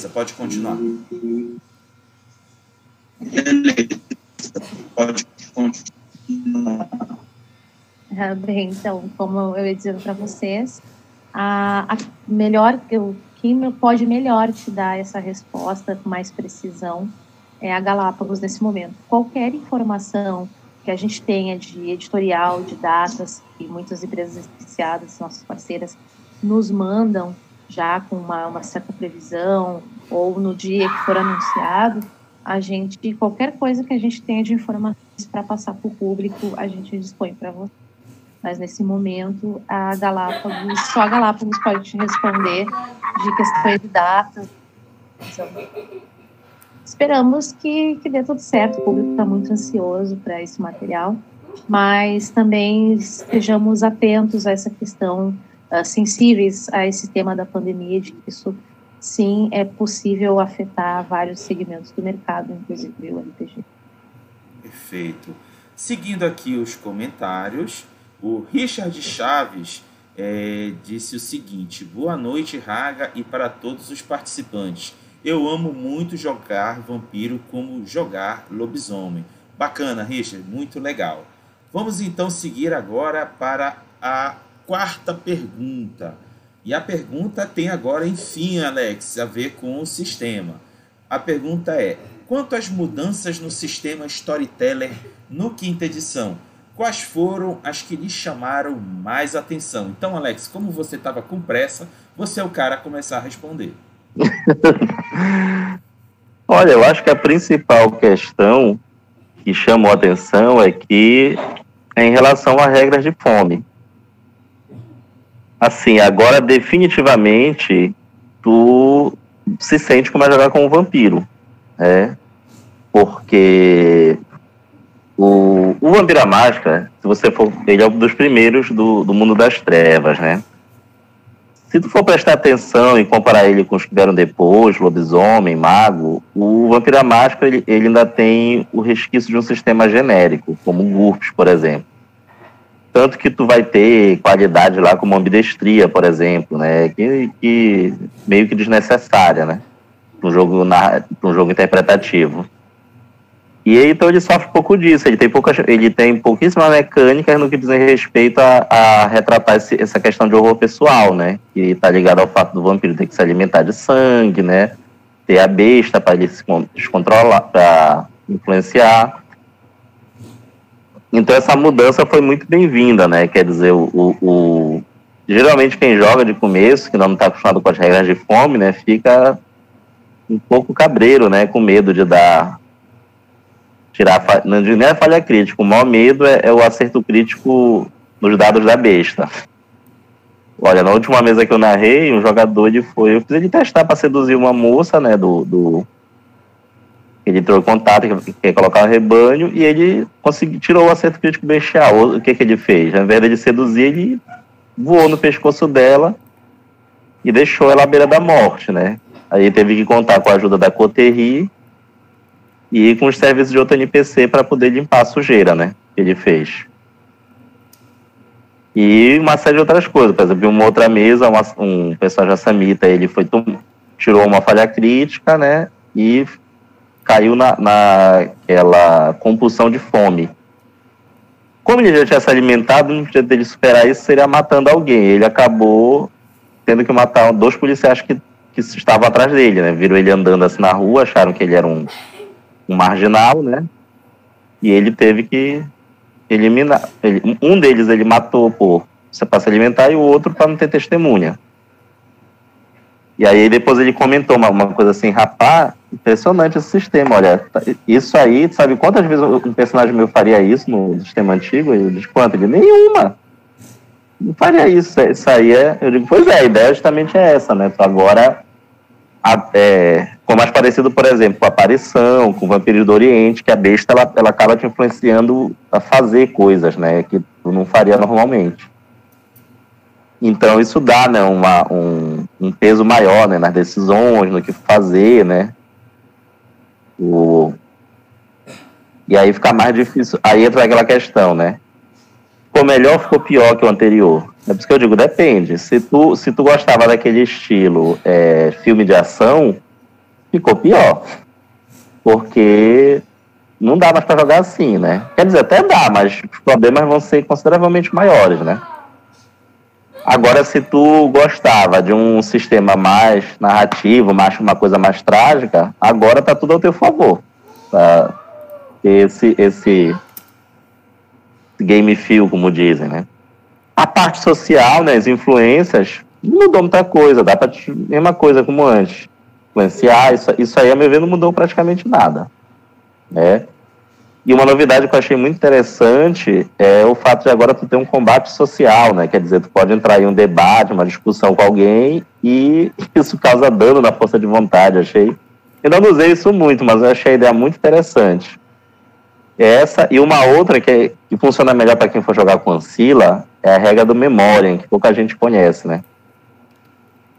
Beleza, pode continuar. Beleza, pode continuar. Ah, bem, então, como eu ia dizendo para vocês, a, a melhor, o que pode melhor te dar essa resposta com mais precisão é a Galápagos nesse momento. Qualquer informação que a gente tenha de editorial, de datas, que muitas empresas especiadas, nossas parceiras, nos mandam já com uma, uma certa previsão, ou no dia que for anunciado, a gente, qualquer coisa que a gente tenha de informações para passar para o público, a gente dispõe para você. Mas nesse momento, a Galápagos, só a Galápagos pode te responder de questões de datas. Esperamos que, que dê tudo certo. O público está muito ansioso para esse material, mas também estejamos atentos a essa questão, uh, sensíveis a esse tema da pandemia, de que isso sim é possível afetar vários segmentos do mercado, inclusive o RPG. Perfeito. Seguindo aqui os comentários, o Richard Chaves é, disse o seguinte: Boa noite, Raga, e para todos os participantes. Eu amo muito jogar vampiro como jogar lobisomem. Bacana, Richard, muito legal. Vamos então seguir agora para a quarta pergunta. E a pergunta tem agora, enfim, Alex, a ver com o sistema. A pergunta é: quanto às mudanças no sistema Storyteller no quinta edição, quais foram as que lhe chamaram mais atenção? Então, Alex, como você estava com pressa, você é o cara a começar a responder. Olha, eu acho que a principal questão que chamou atenção é que é em relação a regras de fome. Assim, agora definitivamente tu se sente como é jogar com um vampiro, né? Porque o, o Vampira Máscara, se você for, ele é um dos primeiros do, do mundo das trevas, né? Se tu for prestar atenção e comparar ele com os que vieram depois, lobisomem, mago, o Vampira Máscara ele, ele ainda tem o resquício de um sistema genérico, como o GURPS, por exemplo. Tanto que tu vai ter qualidade lá como ambidestria, por exemplo, né? Que, que meio que desnecessária, né? Um jogo, um jogo interpretativo. E aí, então ele sofre um pouco disso. Ele tem, poucas, ele tem pouquíssimas mecânicas no que diz respeito a, a retratar esse, essa questão de horror pessoal, né? Que está ligado ao fato do vampiro ter que se alimentar de sangue, né? Ter a besta para ele se descontrolar, para influenciar. Então essa mudança foi muito bem-vinda, né? Quer dizer, o, o, o, geralmente quem joga de começo, que não está acostumado com as regras de fome, né? Fica um pouco cabreiro, né? Com medo de dar tirar não nem é falha crítica, o maior medo é, é, o acerto crítico nos dados da besta. Olha, na última mesa que eu narrei, um jogador ele foi, eu fiz ele testar para seduzir uma moça, né, do, do ele entrou em contato, que quer colocar o rebanho, e ele conseguiu, tirou o acerto crítico bestial. O que, que ele fez? Ao invés de seduzir, ele voou no pescoço dela e deixou ela à beira da morte, né? Aí teve que contar com a ajuda da Coterri e com os serviços de outro NPC para poder limpar a sujeira, né? Que ele fez. E uma série de outras coisas. Por exemplo, uma outra mesa, uma, um personagem assamita, ele foi tirou uma falha crítica, né? E caiu na, naquela compulsão de fome. Como ele já tinha se alimentado, no jeito dele superar isso seria matando alguém. Ele acabou tendo que matar dois policiais que, que estavam atrás dele, né? Viram ele andando assim na rua, acharam que ele era um, um marginal, né? E ele teve que eliminar. Ele, um deles ele matou por para se alimentar e o outro para não ter testemunha. E aí depois ele comentou uma, uma coisa assim, rapaz, impressionante esse sistema, olha, tá, isso aí, sabe quantas vezes um personagem meu faria isso no sistema antigo? Eu disse, quanto? Ele, nenhuma. Não faria isso, isso aí é... Eu digo, pois é, a ideia justamente é essa, né? Então agora, a, é, mais parecido, por exemplo, com a aparição, com o Vampiro do Oriente, que a besta, ela, ela acaba te influenciando a fazer coisas, né? Que tu não faria normalmente. Então isso dá né, uma, um, um, peso maior né, nas decisões, no que fazer, né? O... E aí fica mais difícil. Aí entra aquela questão, né? Ficou melhor ou ficou pior que o anterior? É por isso que eu digo, depende. Se tu, se tu gostava daquele estilo é, filme de ação, ficou pior. Porque não dá mais para jogar assim, né? Quer dizer, até dá, mas os problemas vão ser consideravelmente maiores, né? Agora, se tu gostava de um sistema mais narrativo, mais uma coisa mais trágica, agora tá tudo ao teu favor. Tá? Esse, esse game feel, como dizem, né? A parte social, né, as influências, mudou muita coisa, dá para mesma coisa como antes. Influenciar, isso, isso aí, a meu ver, não mudou praticamente nada. Né? E uma novidade que eu achei muito interessante é o fato de agora tu ter um combate social, né? Quer dizer, tu pode entrar em um debate, uma discussão com alguém e isso causa dano na força de vontade, achei. Eu não usei isso muito, mas eu achei a ideia muito interessante. Essa e uma outra que, é, que funciona melhor para quem for jogar com Ancila é a regra do Memoriam, que pouca gente conhece, né?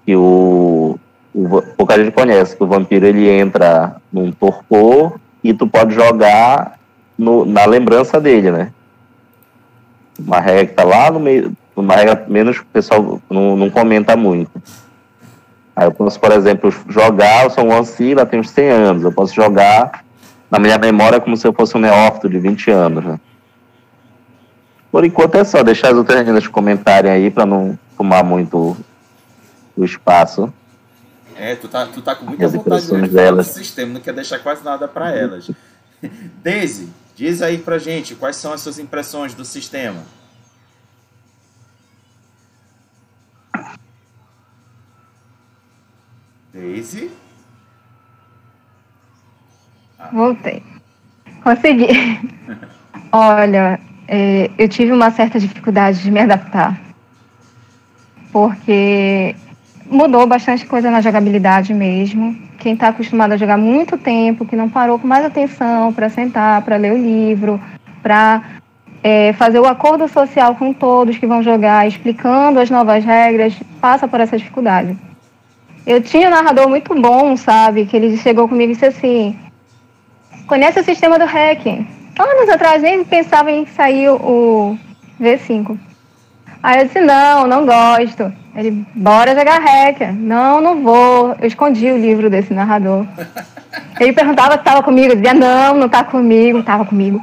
Que o, o pouca gente conhece que o vampiro ele entra num torpor e tu pode jogar no, na lembrança dele, né? Uma regra que tá lá no meio, uma regra menos que o pessoal não, não comenta muito. Aí eu posso, por exemplo, jogar, eu sou um ancila, tenho 100 anos, eu posso jogar na minha memória como se eu fosse um neófito de 20 anos, né? Por enquanto é só, deixar as outras meninas comentarem aí para não tomar muito o espaço. É, tu tá, tu tá com muita vontade de delas. sistema, não quer deixar quase nada para elas. Daisy, Diz aí pra gente quais são as suas impressões do sistema. Daisy? Ah. Voltei. Consegui. Olha, é, eu tive uma certa dificuldade de me adaptar. Porque mudou bastante coisa na jogabilidade mesmo quem está acostumado a jogar muito tempo, que não parou com mais atenção para sentar, para ler o livro, para é, fazer o acordo social com todos que vão jogar, explicando as novas regras, passa por essa dificuldade. Eu tinha um narrador muito bom, sabe? Que ele chegou comigo e disse assim: Conhece o sistema do hacking? Anos atrás nem pensava em sair o V5. Aí eu disse: Não, não gosto. Ele, bora jogar hacker. Não, não vou. Eu escondi o livro desse narrador. Ele perguntava se estava comigo, eu dizia, não, não está comigo, estava comigo.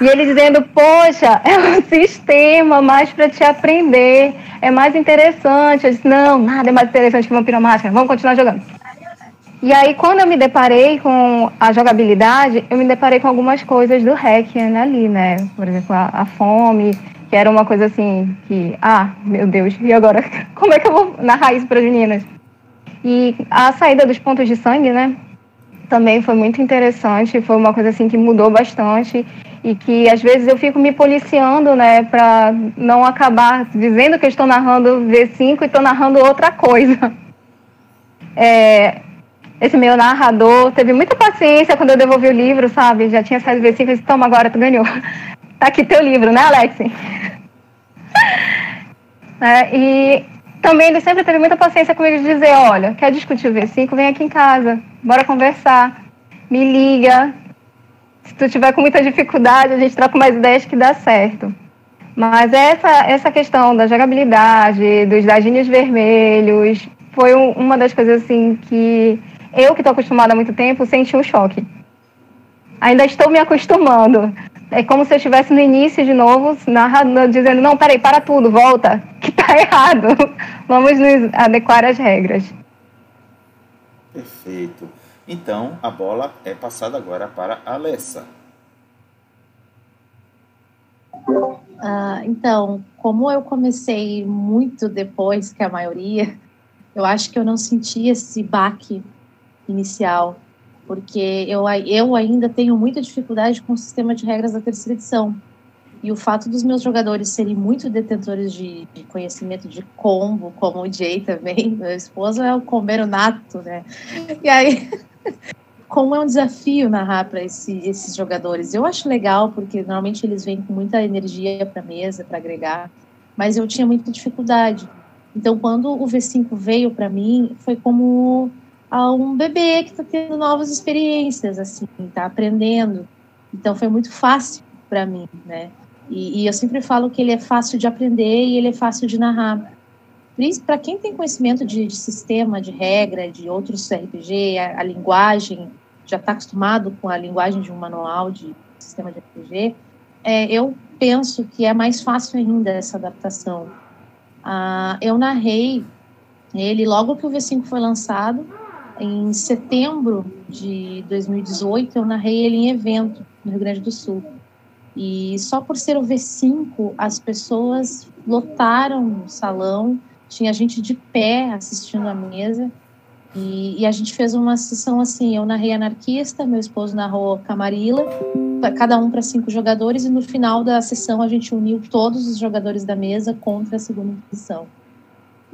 E ele dizendo, poxa, é um sistema mais para te aprender, é mais interessante. Eu disse, não, nada é mais interessante que Vampiro Máscara, vamos continuar jogando. E aí, quando eu me deparei com a jogabilidade, eu me deparei com algumas coisas do hacker ali, né? Por exemplo, a, a fome, que era uma coisa assim que, ah, meu Deus, e agora como é que eu vou narrar isso para as meninas? E a saída dos pontos de sangue, né? Também foi muito interessante, foi uma coisa assim que mudou bastante e que às vezes eu fico me policiando, né, para não acabar dizendo que estou narrando V5 e estou narrando outra coisa. É, esse meu narrador teve muita paciência quando eu devolvi o livro, sabe? Já tinha saído V5 e disse, toma agora, tu ganhou. Tá aqui teu livro, né, Alex? é, e também ele sempre teve muita paciência comigo de dizer, olha, quer discutir o V5, vem aqui em casa, bora conversar. me liga. Se tu tiver com muita dificuldade, a gente troca mais ideias que dá certo. Mas essa, essa questão da jogabilidade, dos dadinhos vermelhos, foi um, uma das coisas assim que eu, que estou acostumada há muito tempo, senti um choque. Ainda estou me acostumando. É como se eu estivesse no início de novo, narrando, dizendo, não, peraí, para tudo, volta, que está errado. Vamos nos adequar às regras. Perfeito. Então, a bola é passada agora para a Alessa. Uh, então, como eu comecei muito depois que a maioria, eu acho que eu não senti esse baque inicial, porque eu, eu ainda tenho muita dificuldade com o sistema de regras da terceira edição. E o fato dos meus jogadores serem muito detentores de, de conhecimento de combo, como o Jay também, meu esposo é o combeiro nato, né? E aí, como é um desafio narrar para esse, esses jogadores. Eu acho legal, porque normalmente eles vêm com muita energia para a mesa, para agregar, mas eu tinha muita dificuldade. Então, quando o V5 veio para mim, foi como um bebê que está tendo novas experiências, assim, está aprendendo. Então, foi muito fácil para mim, né? E, e, eu sempre falo que ele é fácil de aprender e ele é fácil de narrar. Para quem tem conhecimento de, de, sistema, de regra, de outros RPG, a, a linguagem, já está acostumado com a linguagem de um manual de sistema de RPG, é, eu penso que é mais fácil ainda essa adaptação. Ah, eu narrei ele logo que o V5 foi lançado, em setembro de 2018, eu narrei ele em evento no Rio Grande do Sul. E só por ser o V5, as pessoas lotaram o salão, tinha gente de pé assistindo a mesa. E, e, a gente fez uma sessão assim: eu narrei Anarquista, meu esposo narrou Camarilla, cada um para cinco jogadores, e no final da sessão a gente uniu todos os jogadores da mesa contra a segunda edição.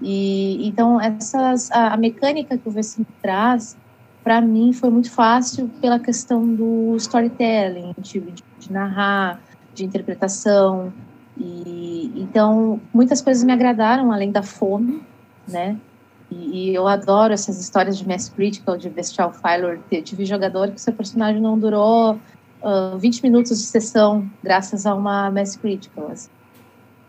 E então essas a, a mecânica que o V5 traz para mim foi muito fácil pela questão do storytelling, de, de narrar, de interpretação. E então muitas coisas me agradaram além da fome, né? E, e eu adoro essas histórias de Mass Critical, de Bestial Filer. Tive jogador que seu personagem não durou uh, 20 minutos de sessão graças a uma Mass Critical. Assim.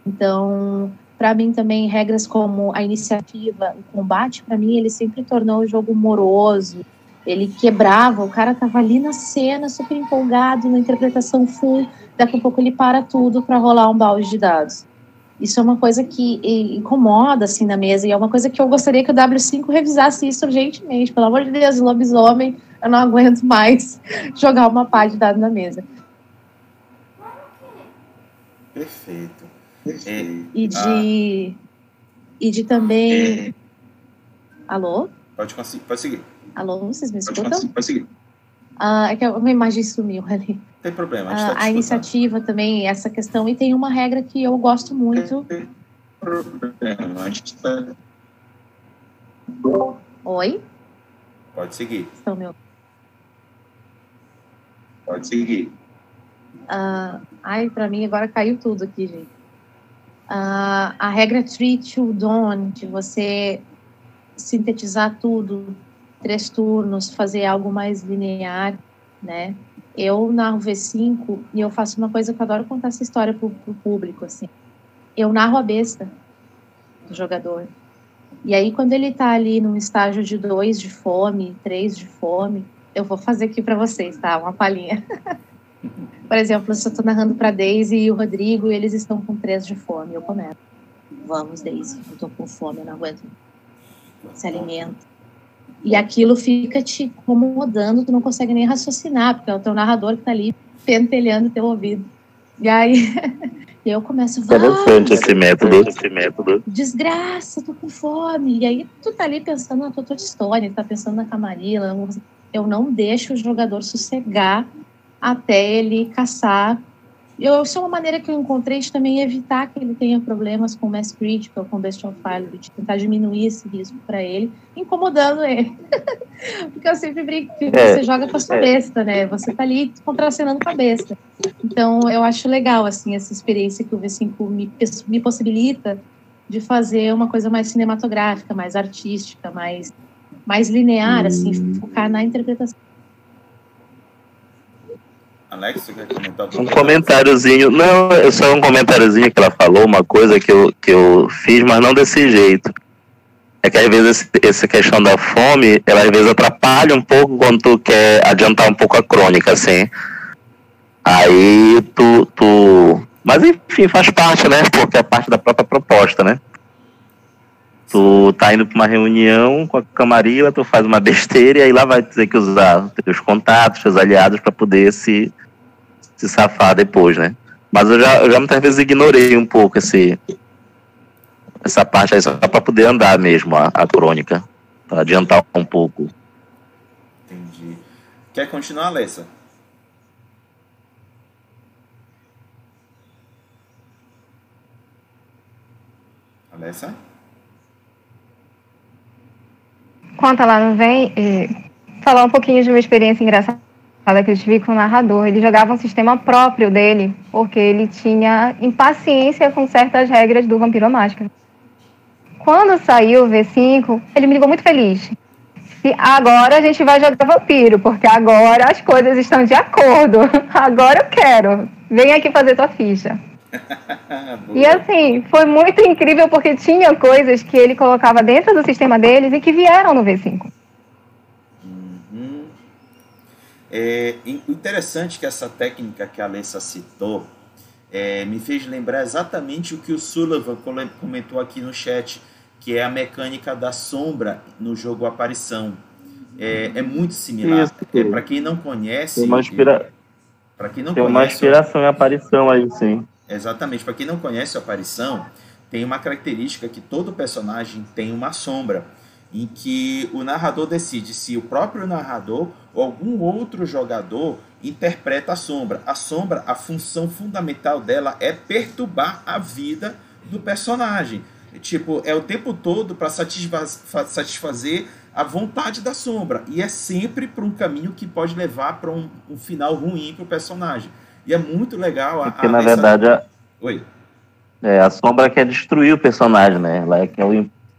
Então, para mim também regras como a iniciativa, o combate, para mim ele sempre tornou o jogo moroso, ele quebrava, o cara tava ali na cena, super empolgado, na interpretação full, daqui a pouco ele para tudo para rolar um balde de dados. Isso é uma coisa que incomoda, assim, na mesa, e é uma coisa que eu gostaria que o W5 revisasse isso urgentemente. Pelo amor de Deus, lobisomem, eu não aguento mais jogar uma pá de dados na mesa. Perfeito. E de, ah. e de também... Alô? Pode, pode seguir. Alô, vocês me escutam? Pode, pode seguir. Ah, é que uma imagem sumiu ali. Não tem problema. A, ah, tá a iniciativa também, essa questão. E tem uma regra que eu gosto muito. Tem problema. A gente tá... Oi? Pode seguir. Estão meu. Pode seguir. Uh, ai, para mim agora caiu tudo aqui, gente. Uh, a regra treat to dawn, de você sintetizar tudo, três turnos, fazer algo mais linear, né? Eu narro V5 e eu faço uma coisa que eu adoro contar essa história pro, pro público, assim. Eu narro a besta do jogador. E aí, quando ele tá ali num estágio de dois de fome, três de fome, eu vou fazer aqui para vocês, tá? Uma palhinha. Por exemplo, se eu tô narrando para Daisy e o Rodrigo, e eles estão com três de fome, eu começo. Vamos, Daisy, eu tô com fome, eu não aguento. Se alimenta. E aquilo fica te incomodando, tu não consegue nem raciocinar, porque é o teu narrador que tá ali pentelhando teu ouvido. E aí eu começo Interessante esse método, esse método. Desgraça, tô com fome. E aí tu tá ali pensando na tua história, tá pensando na camarila. Eu não deixo o jogador sossegar até ele caçar eu, isso é uma maneira que eu encontrei de também evitar que ele tenha problemas com Mass Critical, com Bestial File, de tentar diminuir esse risco para ele, incomodando ele. Porque eu sempre brinco que é, você joga com a sua é. besta, né? Você tá ali contracenando com a besta. Então, eu acho legal, assim, essa experiência que o V5 me, me possibilita de fazer uma coisa mais cinematográfica, mais artística, mais, mais linear, assim, hum. assim, focar na interpretação. Alex, você quer comentar? Um comentáriozinho. Não, é só um comentáriozinho que ela falou, uma coisa que eu, que eu fiz, mas não desse jeito. É que às vezes essa questão da fome, ela às vezes atrapalha um pouco quando tu quer adiantar um pouco a crônica, assim. Aí tu, tu. Mas enfim, faz parte, né? Porque é parte da própria proposta, né? Tu tá indo para uma reunião com a camarila, tu faz uma besteira e aí lá vai ter que usar teus contatos, teus aliados para poder se, se safar depois, né? Mas eu já, eu já muitas vezes ignorei um pouco esse, essa parte aí só para poder andar mesmo a, a crônica, para adiantar um pouco. Entendi. Quer continuar, Alessa? Alessa? Enquanto ela não vem, eh, falar um pouquinho de uma experiência engraçada que eu tive com o narrador. Ele jogava um sistema próprio dele, porque ele tinha impaciência com certas regras do Vampiro Máscara. Quando saiu o V5, ele me ligou muito feliz. E agora a gente vai jogar vampiro, porque agora as coisas estão de acordo. Agora eu quero. Vem aqui fazer tua ficha. E assim, foi muito incrível porque tinha coisas que ele colocava dentro do sistema deles e que vieram no V5. Uhum. É interessante que essa técnica que a Alessa citou é, me fez lembrar exatamente o que o Sullivan comentou aqui no chat, que é a mecânica da sombra no jogo Aparição. É, é muito similar. É, Para quem não conhece. Tem uma, inspira... Para quem não tem conhece, uma inspiração em aparição aí, sim. Exatamente. Para quem não conhece a aparição, tem uma característica que todo personagem tem uma sombra, em que o narrador decide se o próprio narrador ou algum outro jogador interpreta a sombra. A sombra, a função fundamental dela é perturbar a vida do personagem. Tipo, é o tempo todo para satisfazer a vontade da sombra. E é sempre para um caminho que pode levar para um, um final ruim para o personagem. E é muito legal. A, Porque, a, na essa... verdade, a... Oi. É, a sombra quer destruir o personagem, né? Ela é,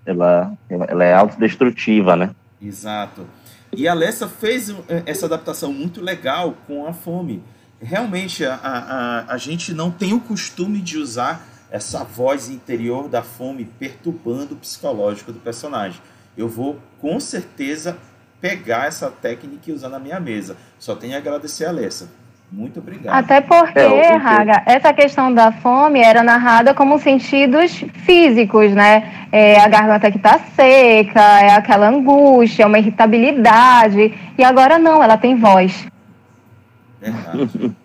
ela, ela é autodestrutiva, né? Exato. E a Alessa fez é, essa adaptação muito legal com a fome. Realmente, a, a, a gente não tem o costume de usar essa voz interior da fome perturbando o psicológico do personagem. Eu vou com certeza pegar essa técnica e usar na minha mesa. Só tenho a agradecer a Alessa. Muito obrigado. Até porque, é, Raga, essa questão da fome era narrada como sentidos físicos, né? É a garganta que está seca, é aquela angústia, uma irritabilidade. E agora não, ela tem voz. Verdade.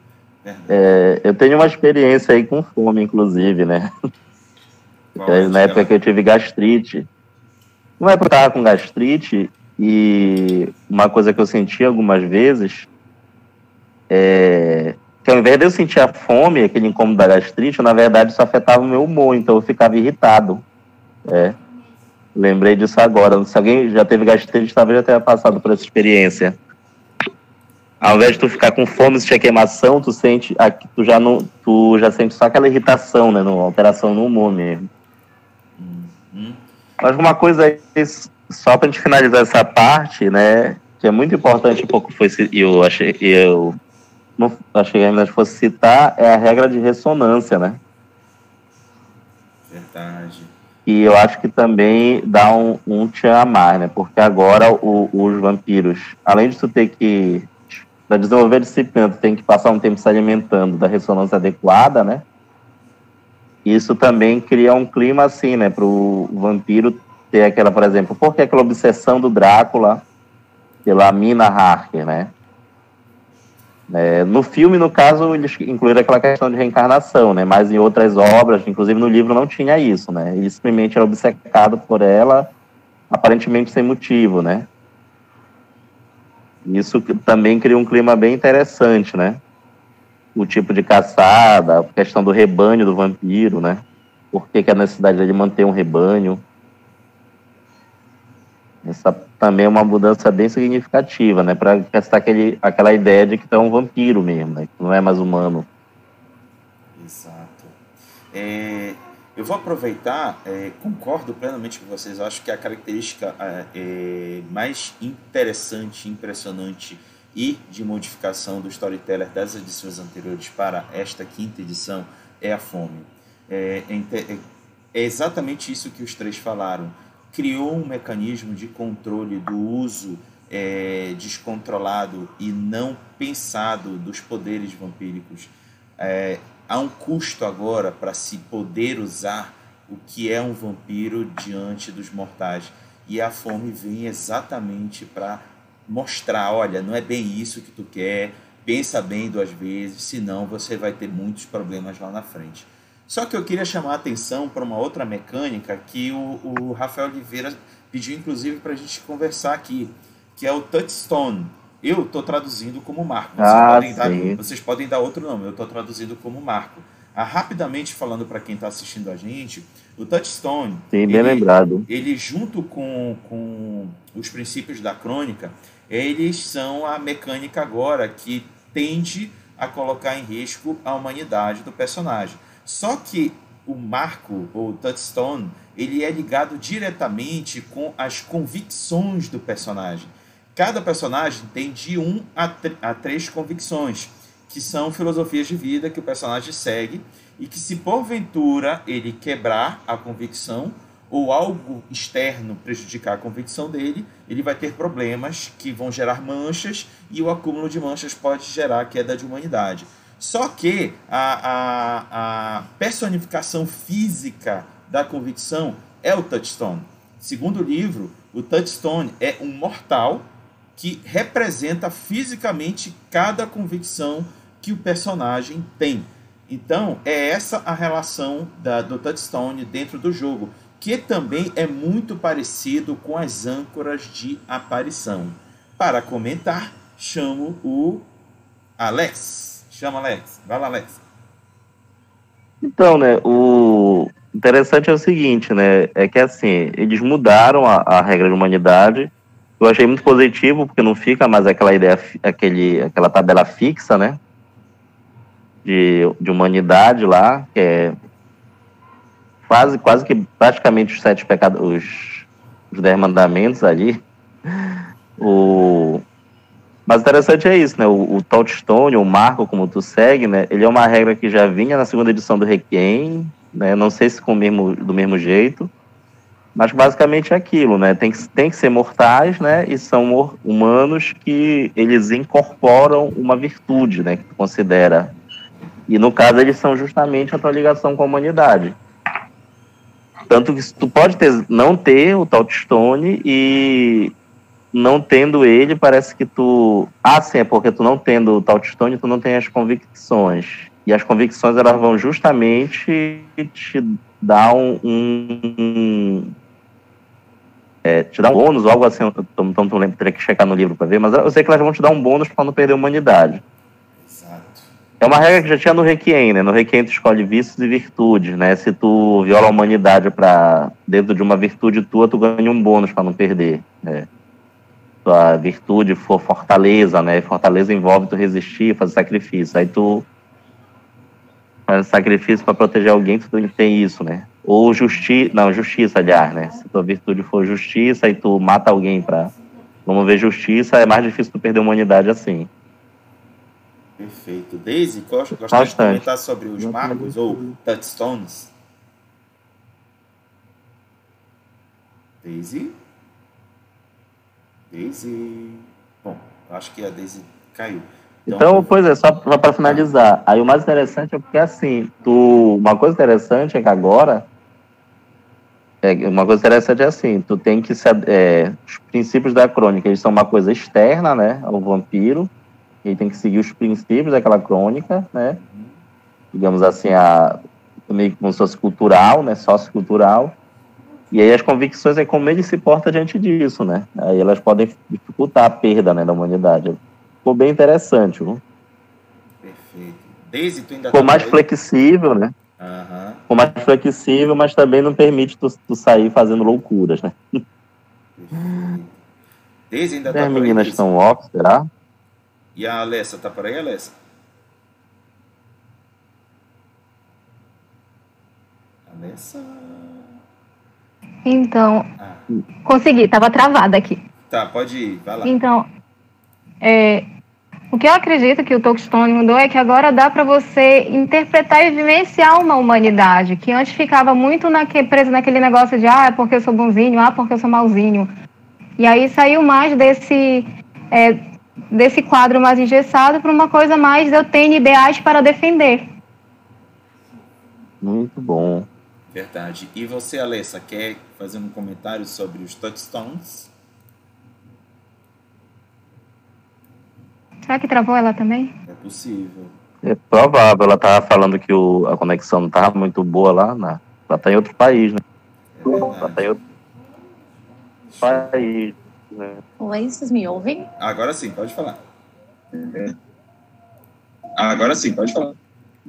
É, eu tenho uma experiência aí com fome, inclusive, né? É, na época que eu tive gastrite. Uma época eu estava com gastrite e uma coisa que eu senti algumas vezes é, que ao invés de eu sentir a fome, aquele incômodo da gastrite, na verdade isso afetava o meu humor, então eu ficava irritado. É. Lembrei disso agora. Se alguém já teve gastrite, talvez já tenha passado por essa experiência. Ao invés de tu ficar com fome, sentir queimação, tu sente, tu já não, tu já sente só aquela irritação, né, uma alteração no humor mesmo. Uhum. Mas uma coisa só para gente finalizar essa parte, né, que é muito importante, um pouco foi eu achei eu não achei que ainda fosse citar, é a regra de ressonância, né? Verdade. E eu acho que também dá um, um tchan a mais, né? Porque agora o, os vampiros, além de tu ter que, para desenvolver a disciplina, tu tem que passar um tempo se alimentando da ressonância adequada, né? Isso também cria um clima assim, né? Para o vampiro ter aquela, por exemplo, por que aquela obsessão do Drácula pela Mina Harker, né? É, no filme, no caso, eles incluíram aquela questão de reencarnação, né? Mas em outras obras, inclusive no livro, não tinha isso, né? Ele simplesmente era obcecado por ela, aparentemente sem motivo, né? Isso também cria um clima bem interessante, né? O tipo de caçada, a questão do rebanho do vampiro, né? Por que, que a necessidade de manter um rebanho? Essa também é uma mudança bem significativa, né? Para testar aquele, aquela ideia de que tu é um vampiro mesmo, né? Que não é mais humano. Exato. É, eu vou aproveitar, é, concordo plenamente com vocês. Acho que a característica é, é mais interessante, impressionante e de modificação do storyteller das edições anteriores para esta quinta edição é a fome. É, é, é exatamente isso que os três falaram. Criou um mecanismo de controle do uso é, descontrolado e não pensado dos poderes vampíricos. É, há um custo agora para se poder usar o que é um vampiro diante dos mortais. E a fome vem exatamente para mostrar, olha, não é bem isso que tu quer, pensa bem duas vezes, senão você vai ter muitos problemas lá na frente. Só que eu queria chamar a atenção para uma outra mecânica que o, o Rafael Oliveira pediu, inclusive, para a gente conversar aqui, que é o touchstone. Eu estou traduzindo como marco. Vocês, ah, podem dar, vocês, podem dar, outro nome, eu estou traduzindo como marco. Ah, rapidamente falando para quem está assistindo a gente, o touchstone. Sim, bem ele, lembrado. Ele, junto com, com os princípios da crônica, eles são a mecânica agora que tende a colocar em risco a humanidade do personagem. Só que o marco, ou touchstone, ele é ligado diretamente com as convicções do personagem. Cada personagem tem de um a, a três convicções, que são filosofias de vida que o personagem segue e que se porventura ele quebrar a convicção ou algo externo prejudicar a convicção dele, ele vai ter problemas que vão gerar manchas e o acúmulo de manchas pode gerar queda de humanidade. Só que a, a, a personificação física da convicção é o touchstone. Segundo o livro, o touchstone é um mortal que representa fisicamente cada convicção que o personagem tem. Então, é essa a relação da, do touchstone dentro do jogo que também é muito parecido com as âncoras de aparição. Para comentar, chamo o Alex. Chama Alex. Vai lá, Alex. Então, né, o interessante é o seguinte, né, é que assim, eles mudaram a, a regra de humanidade. Eu achei muito positivo, porque não fica mais aquela ideia, aquele, aquela tabela fixa, né, de, de humanidade lá, que é quase, quase que praticamente os sete pecados, os, os dez mandamentos ali. O, mas interessante é isso, né? O, o touchstone, o marco, como tu segue, né? Ele é uma regra que já vinha na segunda edição do Requiem, né? Não sei se com mesmo, do mesmo jeito, mas basicamente é aquilo, né? Tem que, tem que ser mortais, né? E são humanos que eles incorporam uma virtude, né? Que tu considera. E no caso eles são justamente a tua ligação com a humanidade. Tanto que tu pode ter, não ter o touchstone e não tendo ele, parece que tu. Ah, sim, é porque tu não tendo o touchstone, tu não tem as convicções. E as convicções elas vão justamente te dar um. um é, te dar um bônus ou algo assim. Então tu lembra, teria que checar no livro para ver, mas eu sei que elas vão te dar um bônus para não perder a humanidade. É uma regra que já tinha no Requiem, né? No Requiem tu escolhe vícios e virtudes, né? Se tu viola a humanidade para dentro de uma virtude tua, tu ganha um bônus para não perder, né? Tua virtude for fortaleza, né? Fortaleza envolve tu resistir, fazer sacrifício. Aí tu faz sacrifício para proteger alguém, tu tem isso, né? Ou justiça, não, justiça, aliás, né? Se tua virtude for justiça e tu mata alguém para vamos ver justiça, é mais difícil tu perder a humanidade assim. Perfeito. Daisy, gosta, gostaria de comentar sobre os marcos ou touchstones? Daisy? Daisy? Bom, acho que a Daisy caiu. Então, então pois é, só, para finalizar. Aí o mais interessante é porque, assim, tu, uma coisa interessante é que agora é, uma coisa interessante é assim, tu tem que é, os princípios da crônica, eles são uma coisa externa, né, ao vampiro, ele tem que seguir os princípios daquela crônica, né? Digamos assim, a, meio como se fosse cultural, né? Sociocultural. E aí as convicções é como ele se porta diante disso, né? Aí elas podem dificultar a perda né, da humanidade. Ficou bem interessante, viu? Perfeito. Desde tu ainda Ficou tá mais aí? flexível, né? Uhum. Ficou mais flexível, mas também não permite tu, tu sair fazendo loucuras, né? Desde ainda tá As meninas estão off, será? E a Alessa, tá por aí, Alessa? Alessa. Então, ah. consegui, tava travada aqui. Tá, pode ir, vai lá. Então, é, O que eu acredito que o Tolkien mudou é que agora dá para você interpretar e vivenciar uma humanidade, que antes ficava muito naque, preso naquele negócio de ah, é porque eu sou bonzinho, ah, porque eu sou malzinho. E aí saiu mais desse, é, desse quadro mais engessado para uma coisa mais eu tenho ideais para defender. Muito bom. Verdade. E você, Alessa, quer fazer um comentário sobre os touchstones? Será que travou ela também? É possível. É provável. Ela estava falando que o, a conexão não estava muito boa lá. Na, ela está em outro país, né? É ela está em outro país. Né? Oi, vocês me ouvem? Agora sim, pode falar. Agora sim, pode falar.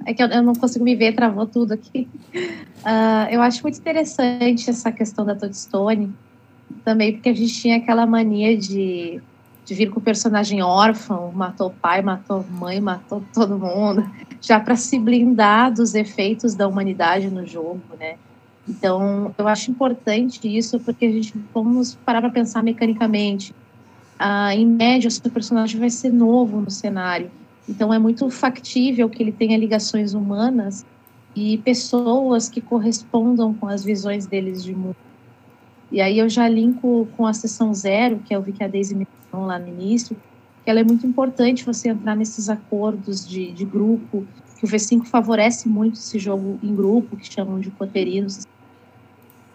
É que eu, eu não consigo me ver, travou tudo aqui. Uh, eu acho muito interessante essa questão da Toadstone, também porque a gente tinha aquela mania de de vir com o personagem órfão, matou pai, matou mãe, matou todo mundo, já para se blindar dos efeitos da humanidade no jogo, né? Então, eu acho importante isso porque a gente vamos parar para pensar mecanicamente. Ah, em média, o seu personagem vai ser novo no cenário, então é muito factível que ele tenha ligações humanas e pessoas que correspondam com as visões deles de mundo. E aí eu já linko com a sessão zero, que é o que a Daisy mencionou lá no início, que ela é muito importante você entrar nesses acordos de, de grupo, que o V5 favorece muito esse jogo em grupo, que chamam de coterinos.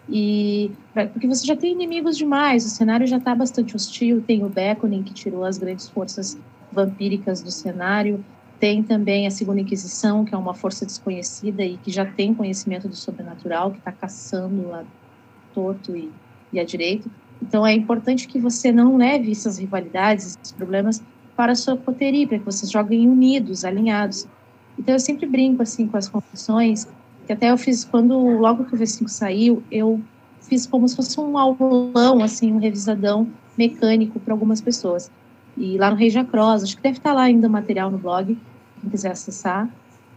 E porque você já tem inimigos demais, o cenário já está bastante hostil, tem o Beckoning que tirou as grandes forças vampíricas do cenário, tem também a Segunda Inquisição, que é uma força desconhecida e que já tem conhecimento do sobrenatural, que está caçando lá torto e e à direita. Então é importante que você não leve essas rivalidades, esses problemas para a sua poteria, para que vocês joguem unidos, alinhados. Então eu sempre brinco assim com as confissões, que até eu fiz quando logo que o V5 saiu, eu fiz como se fosse um aulão, assim, um revisadão mecânico para algumas pessoas. E lá no Rei Cross, acho que deve estar lá ainda o material no blog, quem quiser acessar.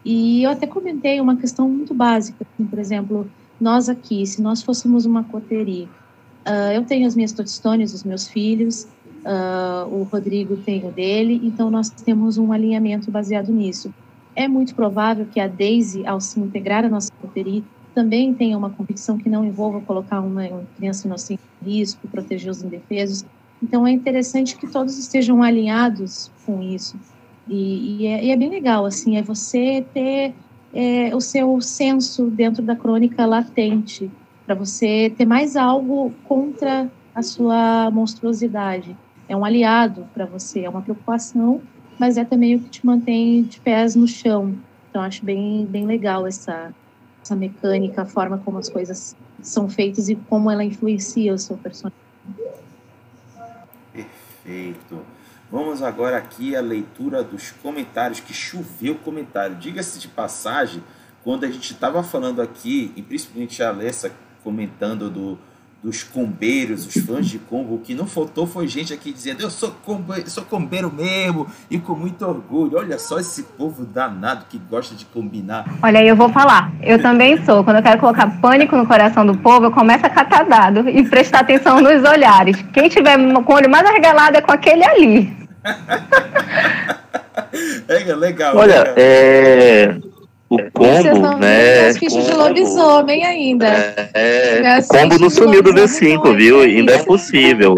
E eu até comentei uma questão muito básica, assim, por exemplo, nós aqui, se nós fôssemos uma coteria, Uh, eu tenho as minhas Toadstones, os meus filhos, uh, o Rodrigo tem o dele, então nós temos um alinhamento baseado nisso. É muito provável que a Daisy, ao se integrar à nossa coteria, também tenha uma convicção que não envolva colocar uma, uma criança inocente em risco, proteger os indefesos. Então é interessante que todos estejam alinhados com isso. E, e, é, e é, bem legal, assim, é você ter é, o seu senso dentro da crônica latente, para você ter mais algo contra a sua monstruosidade. É um aliado para você, é uma preocupação, mas é também o que te mantém de pés no chão. Então, acho bem, bem legal essa, essa mecânica, a forma como as coisas são feitas e como ela influencia o seu personagem. Perfeito. Vamos agora aqui à leitura dos comentários, que choveu comentário. Diga-se de passagem, quando a gente estava falando aqui, e principalmente a Alessa comentando do, dos combeiros, os fãs de combo, o que não faltou foi gente aqui dizendo eu sou, combo, sou combeiro mesmo e com muito orgulho. Olha só esse povo danado que gosta de combinar. Olha aí, eu vou falar. Eu também sou. Quando eu quero colocar pânico no coração do povo, eu começo a catar dado e prestar atenção nos olhares. Quem tiver com o olho mais arregalado é com aquele ali. é legal. Olha, legal. é o combo, né? As fichas de lobisomem ainda. É, é o combo não sumiu do V5, viu? Ainda é possível.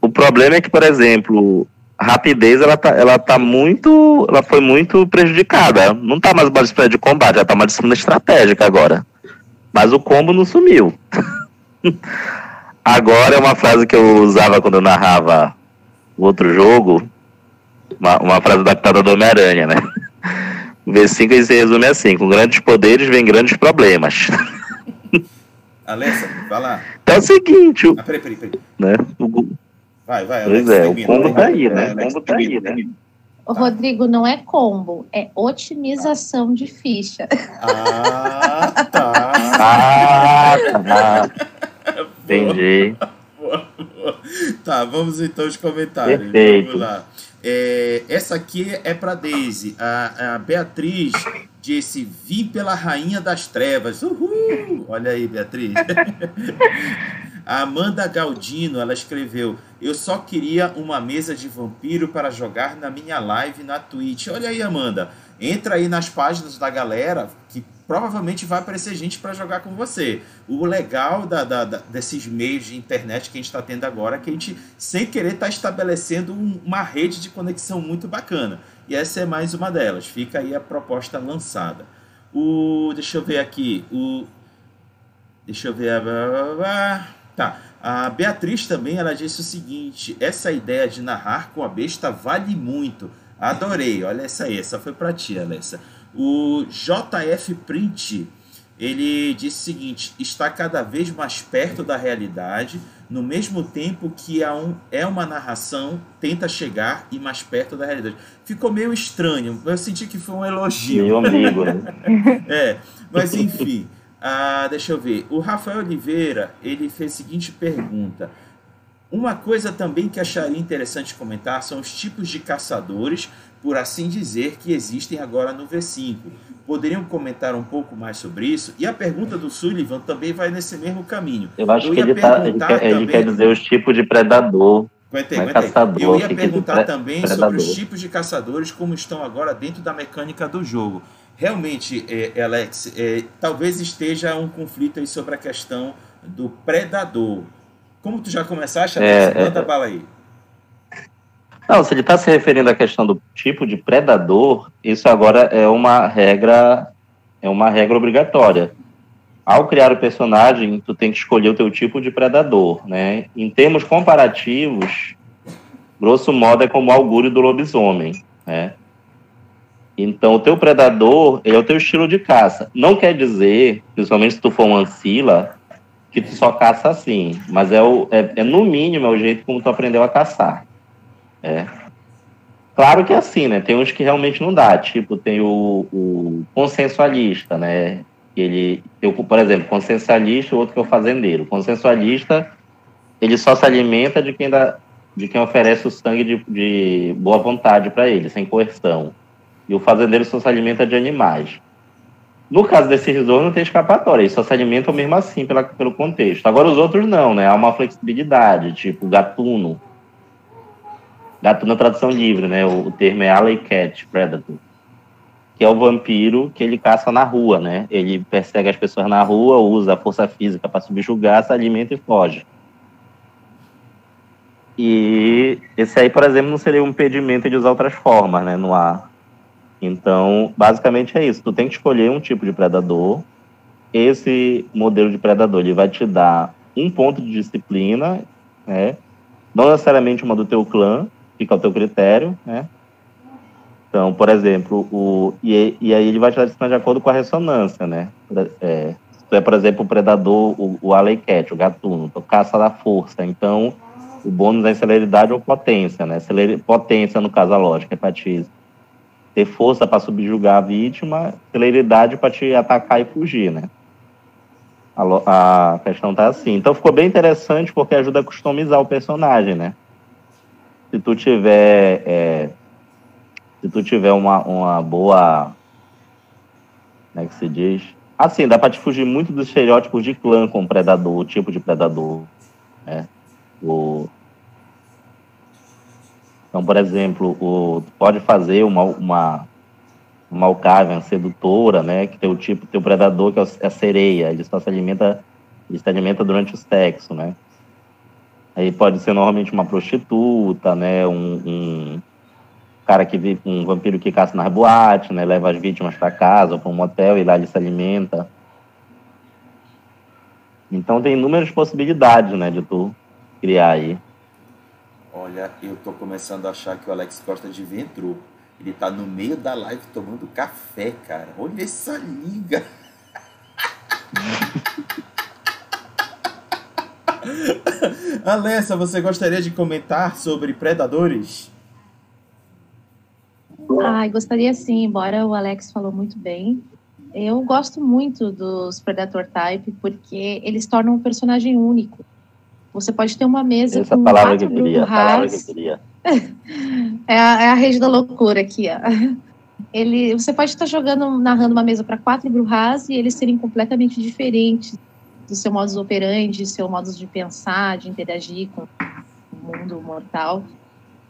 O problema é que, por exemplo, a rapidez ela tá, ela tá muito. Ela foi muito prejudicada. Não tá mais uma disciplina de combate, ela tá uma disciplina estratégica agora. Mas o combo não sumiu. agora é uma frase que eu usava quando eu narrava o outro jogo. Uma, uma frase adaptada do Homem-Aranha, né? V5 se resume assim: com grandes poderes vem grandes problemas. Alessa, vai lá. Então é o seguinte. O, ah, peraí, peraí, peraí. Né? O, vai, vai, Pois é, o combo tá aí, né? O combo tá aí, né? O Rodrigo, não é combo, é otimização de ficha. Ah, tá. ah, tá. Entendi. Boa, boa. Tá, vamos então aos comentários. Perfeito. Vamos lá. É, essa aqui é para Daisy. A, a, Beatriz disse: Vim pela Rainha das Trevas. Uhul! Olha aí, Beatriz. a Amanda Galdino ela escreveu: Eu só queria uma mesa de vampiro para jogar na minha live na Twitch. Olha aí, Amanda. Entra aí nas páginas da galera que provavelmente vai aparecer gente para jogar com você. O legal da, da, da, desses meios de internet que a gente está tendo agora é que a gente, sem querer, está estabelecendo um, uma rede de conexão muito bacana. E essa é mais uma delas. Fica aí a proposta lançada. O, deixa eu ver aqui. O, deixa eu ver. Tá. A Beatriz também ela disse o seguinte: essa ideia de narrar com a besta vale muito. Adorei. Olha essa aí. Essa foi para ti, Alessa. O JF Print, ele disse o seguinte: está cada vez mais perto da realidade, no mesmo tempo que é, um, é uma narração, tenta chegar e mais perto da realidade. Ficou meio estranho, eu senti que foi um elogio. Meu amigo, né? é, mas enfim, ah, deixa eu ver. O Rafael Oliveira, ele fez a seguinte pergunta. Uma coisa também que acharia interessante comentar são os tipos de caçadores por assim dizer, que existem agora no V5. Poderiam comentar um pouco mais sobre isso? E a pergunta do Sullivan também vai nesse mesmo caminho. Eu acho Eu que ele, tá, ele, quer, também... ele, quer, dizer os tipos de predador. Aguentei, aguentei. Caçador, Eu ia perguntar também predador. sobre os tipos de caçadores, como estão agora dentro da mecânica do jogo. Realmente, é, Alex, é, talvez esteja um conflito aí sobre a questão do predador. Como tu já começaste, Alex, é, manda é, bala aí. Não, se ele está se referindo à questão do tipo de predador, isso agora é uma regra, é uma regra obrigatória. Ao criar o personagem, tu tem que escolher o teu tipo de predador, né? Em termos comparativos, grosso modo é como o augúrio do lobisomem, né? Então, o teu predador é o teu estilo de caça. Não quer dizer, principalmente se tu for um ancila, que tu só caça assim, mas é, o, é, é no mínimo é o jeito como tu aprendeu a caçar. É. Claro que é assim, né? Tem uns que realmente não dá. Tipo, tem o, o consensualista, né? Ele, eu, por exemplo, consensualista, o outro que é o fazendeiro. O consensualista, ele só se alimenta de quem, dá, de quem oferece o sangue de, de boa vontade para ele, sem coerção. E o fazendeiro só se alimenta de animais. No caso desse risor, não tem escapatória, eles só se alimentam mesmo assim pela, pelo contexto. Agora, os outros não, né? Há uma flexibilidade, tipo gatuno, Gato na tradução livre, né? O, o termo é Alley Cat Predator. Que é o vampiro que ele caça na rua, né? Ele persegue as pessoas na rua, usa a força física para subjugar, se alimenta e foge. E esse aí, por exemplo, não seria um impedimento de usar outras formas, né? No ar. Então, basicamente é isso. Tu tem que escolher um tipo de predador. Esse modelo de predador ele vai te dar um ponto de disciplina, né? Não necessariamente uma do teu clã, fica ao teu critério, né? Então, por exemplo, o, e, e aí ele vai te dar de acordo com a ressonância, né? É, tu é, por exemplo, o predador, o, o Cat, o gatuno, tu caça da força, então o bônus é celeridade ou potência, né? Celer, potência, no caso, a lógica, é para te ter força para subjugar a vítima, celeridade para te atacar e fugir, né? A, a questão tá assim. Então ficou bem interessante porque ajuda a customizar o personagem, né? Se tu tiver é, se tu tiver uma, uma boa como é que se diz? Assim dá para te fugir muito dos estereótipos de clã com predador o tipo de predador né? O então por exemplo o pode fazer uma uma uma sedutora né? Que tem o tipo tem o predador que é a sereia. Ele só se alimenta ele se alimenta durante o sexo né Aí pode ser normalmente uma prostituta, né? Um, um cara que vive, um vampiro que caça nas boates, né? Leva as vítimas para casa ou para um motel e lá ele se alimenta. Então tem inúmeras possibilidades, né, de tu criar aí. Olha, eu tô começando a achar que o Alex gosta de ventru. Ele tá no meio da live tomando café, cara. Olha essa liga. Alessa, você gostaria de comentar sobre predadores? Ah, gostaria sim, embora o Alex falou muito bem. Eu gosto muito dos Predator Type porque eles tornam um personagem único. Você pode ter uma mesa Essa com palavra quatro que queria, palavra que queria. é, a, é a rede da loucura aqui, ó. Ele, você pode estar jogando, narrando uma mesa para quatro Bruhas e eles serem completamente diferentes do seu modus operandi, seu modo de pensar, de interagir com, com mundo mortal.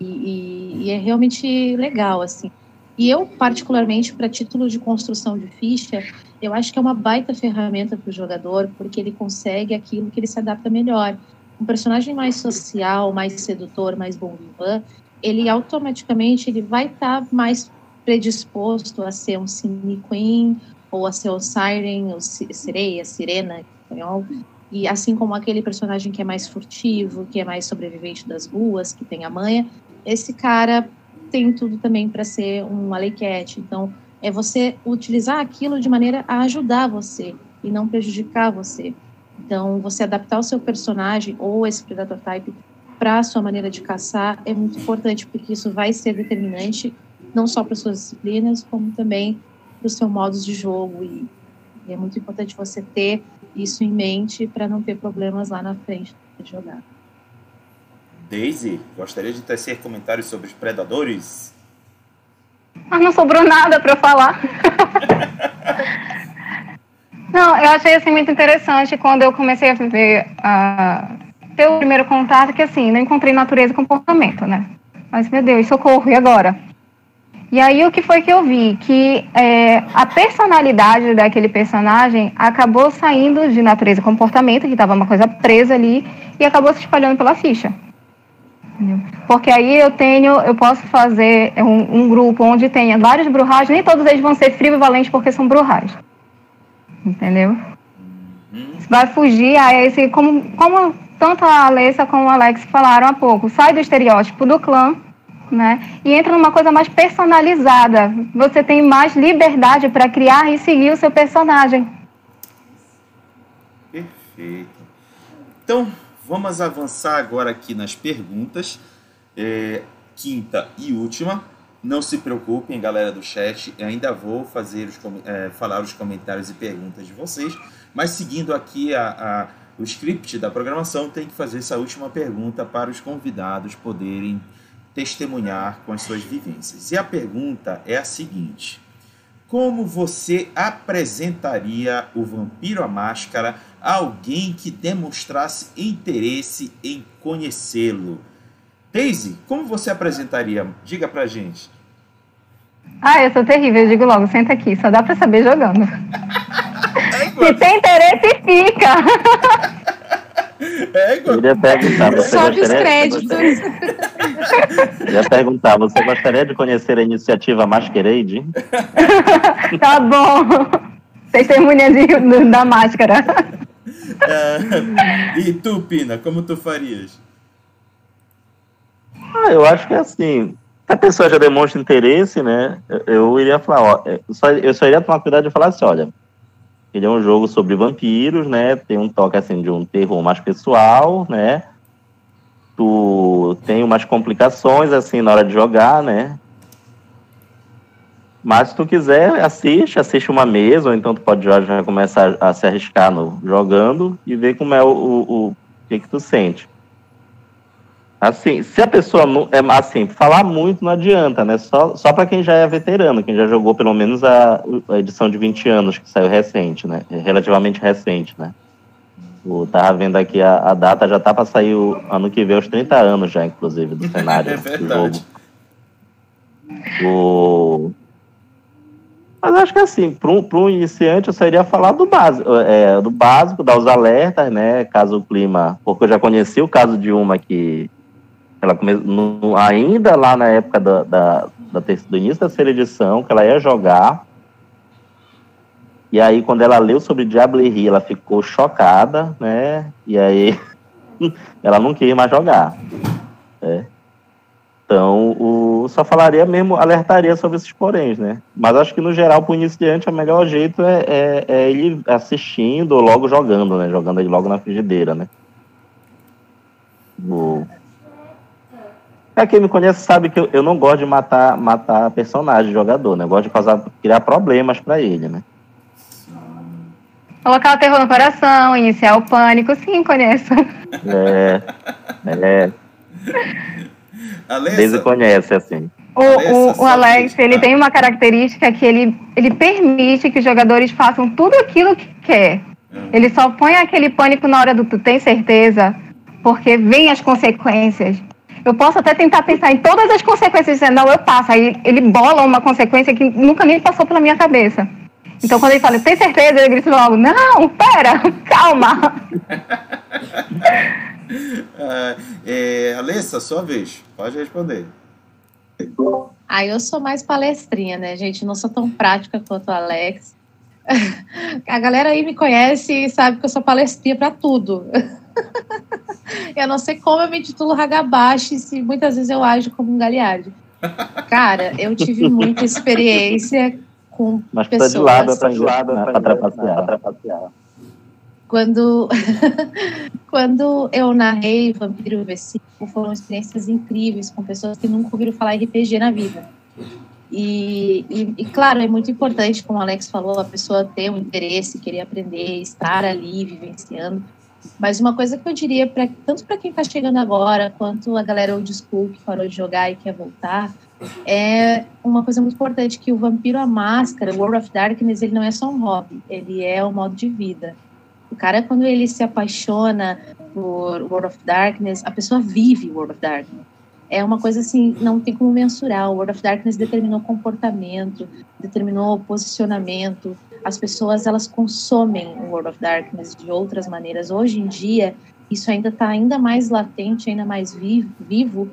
E, e, e é realmente legal, assim. E eu, particularmente, para título de construção de ficha, eu acho que é uma baita ferramenta para o jogador, porque ele consegue aquilo que ele se adapta melhor. Um personagem mais social, mais sedutor, mais bom vivant, ele automaticamente ele vai estar tá mais predisposto a ser um Cine Queen, ou a ser o Siren, o Sereia, Sirena, espanhol. E assim como aquele personagem que é mais furtivo, que é mais sobrevivente das ruas, que tem a manha, esse cara tem tudo também para ser um Alecat. Então, é você utilizar aquilo de maneira a ajudar você e não prejudicar você. Então, você adaptar o seu personagem ou esse Predator Type para a sua maneira de caçar é muito importante, porque isso vai ser determinante não só para suas disciplinas, como também para o seu modo de jogo. E, e é muito importante você ter isso em mente para não ter problemas lá na frente de jogar. Daisy, gostaria de tecer comentários sobre os predadores? Ah, não sobrou nada para falar. não, eu achei assim muito interessante quando eu comecei a ver a ter o primeiro contato que assim, não encontrei natureza e comportamento, né? Mas meu Deus, socorro, e agora? E aí o que foi que eu vi? Que é, a personalidade daquele personagem acabou saindo de natureza e comportamento, que estava uma coisa presa ali, e acabou se espalhando pela ficha. Porque aí eu tenho, eu posso fazer um, um grupo onde tenha vários Bruhais, nem todos eles vão ser frio e valente porque são Bruhais. Entendeu? Uhum. Vai fugir a esse, como, como tanto a Alessa como o Alex falaram há pouco, sai do estereótipo do clã né? E entra numa coisa mais personalizada. Você tem mais liberdade para criar e seguir o seu personagem. Perfeito. Então, vamos avançar agora aqui nas perguntas. É, quinta e última. Não se preocupem, galera do chat. Eu ainda vou fazer os, é, falar os comentários e perguntas de vocês. Mas seguindo aqui a, a, o script da programação, tem que fazer essa última pergunta para os convidados poderem testemunhar com as suas vivências. E a pergunta é a seguinte: Como você apresentaria o Vampiro à Máscara a alguém que demonstrasse interesse em conhecê-lo? Daisy, como você apresentaria? Diga pra gente. Ah, eu sou terrível, eu digo logo, senta aqui, só dá pra saber jogando. Se tem interesse, fica. É, eu ia perguntar, você Sobe os créditos. Você... ia perguntar, você gostaria de conhecer a iniciativa Masquerade? tá bom. Testemunha de, da máscara. É, e tu, Pina, como tu farias? Ah, eu acho que é assim. Se a pessoa já demonstra interesse, né? Eu, eu iria falar, ó, eu só, eu só iria tomar cuidado de falar assim, olha, ele é um jogo sobre vampiros, né? Tem um toque assim de um terror mais pessoal, né? Tu tem umas complicações assim na hora de jogar, né? Mas se tu quiser, assiste, assiste uma mesa, ou então tu pode já, começar a, a se arriscar no, jogando e ver como é o, o, o que, que tu sente. Assim, se a pessoa não, é assim, falar muito não adianta, né? Só, só para quem já é veterano, quem já jogou pelo menos a, a, edição de 20 anos que saiu recente, né? Relativamente recente, né? O tava vendo aqui a, a data já tá para sair o ano que vem os 30 anos já, inclusive, do cenário é do jogo. O mas acho que assim, para um, iniciante, eu só iria falar do básico, é, do básico, dar os alertas, né? Caso o clima. Porque eu já conheci o caso de uma que ela ainda lá na época da, da, da, do início da terceira edição, que ela ia jogar. E aí, quando ela leu sobre Diablerie, ela ficou chocada, né? E aí, ela não queria mais jogar. Né? Então, o, só falaria mesmo, alertaria sobre esses poréns, né? Mas acho que, no geral, para o iniciante, o melhor jeito é, é, é ele assistindo ou logo jogando, né? Jogando ele logo na frigideira, né? O, é, quem me conhece sabe que eu, eu não gosto de matar, matar personagem, jogador, né? Eu gosto de causar, criar problemas para ele, né? Colocar o terror no coração, iniciar o pânico, sim, conheço. É, é. Desde conhece, assim. O, o, o Alex, ele tem uma característica que ele, ele permite que os jogadores façam tudo aquilo que quer. Uhum. Ele só põe aquele pânico na hora do tu tem certeza, porque vem as consequências. Eu posso até tentar pensar em todas as consequências, dizendo, não, eu passo. Aí ele bola uma consequência que nunca nem passou pela minha cabeça. Então, quando ele fala, tem certeza? Eu grito logo, não, pera, calma. é, é, Alessa, sua vez, pode responder. Ah, eu sou mais palestrinha, né, gente? Não sou tão prática quanto o Alex. A galera aí me conhece e sabe que eu sou palestrinha para tudo. Eu não sei como eu me titulo Hagabashi se muitas vezes eu ajo como um galeardo. Cara, eu tive muita experiência com Mas pessoas... Mas de lado, tá de lado para trapacear. Quando, quando eu narrei Vampiro V5, foram experiências incríveis com pessoas que nunca ouviram falar RPG na vida. E, e, e, claro, é muito importante, como o Alex falou, a pessoa ter um interesse, querer aprender, estar ali vivenciando. Mas uma coisa que eu diria, pra, tanto para quem está chegando agora, quanto a galera old school que parou de jogar e quer voltar, é uma coisa muito importante que o Vampiro a Máscara, World of Darkness, ele não é só um hobby, ele é um modo de vida. O cara, quando ele se apaixona por World of Darkness, a pessoa vive World of Darkness é uma coisa assim, não tem como mensurar. O World of Darkness determinou comportamento, determinou posicionamento. As pessoas elas consomem o World of Darkness de outras maneiras. Hoje em dia, isso ainda está ainda mais latente, ainda mais vivo, vivo,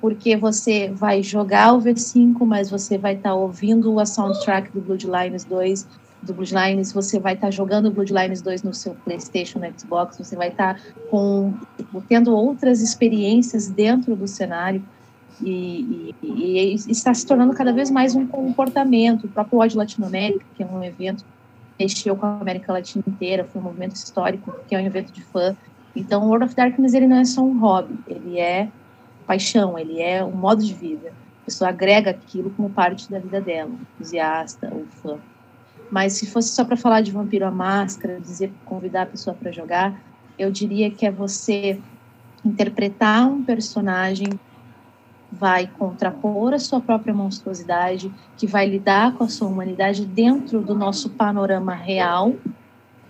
porque você vai jogar o V5, mas você vai estar tá ouvindo a soundtrack do Bloodlines 2 do Bloodlines, você vai estar tá jogando Bloodlines 2 no seu PlayStation, no Xbox, você vai estar tá com tendo outras experiências dentro do cenário e, e, e, está se tornando cada vez mais um comportamento. O próprio Odd Latinoamérica, que é um evento que mexeu com a América Latina inteira, foi um movimento histórico, que é um evento de fã. Então, World of Darkness ele não é só um hobby, ele é paixão, ele é um modo de vida. A pessoa agrega aquilo como parte da vida dela, entusiasta ou fã. Mas se fosse só para falar de Vampiro à Máscara, dizer, convidar a pessoa para jogar, eu diria que é você interpretar um personagem vai contrapor a sua própria monstruosidade, que vai lidar com a sua humanidade dentro do nosso panorama real,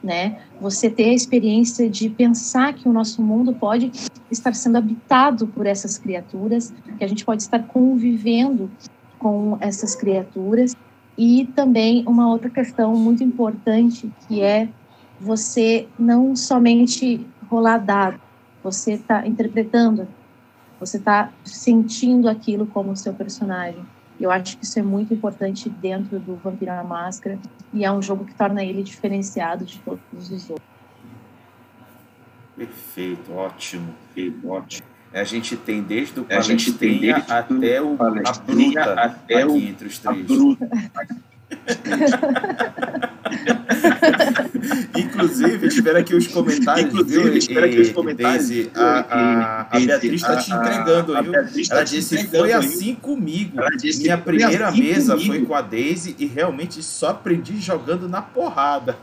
né? Você ter a experiência de pensar que o nosso mundo pode estar sendo habitado por essas criaturas, que a gente pode estar convivendo com essas criaturas e também uma outra questão muito importante que é você não somente rolar dado, você está interpretando, você está sentindo aquilo como seu personagem. Eu acho que isso é muito importante dentro do Vampiro à Máscara e é um jogo que torna ele diferenciado de todos os outros. Perfeito, ótimo, ótimo. A gente tem desde o palestrinha até o, a bruta até aqui entre os três. Inclusive, espera aqui os comentários, Inclusive, viu? Espera aqui os comentários. Daisy, a, a, a Beatriz está te entregando, viu? Ela tá disse: foi assim comigo. Minha primeira assim mesa comigo. foi com a Daisy e realmente só aprendi jogando na porrada.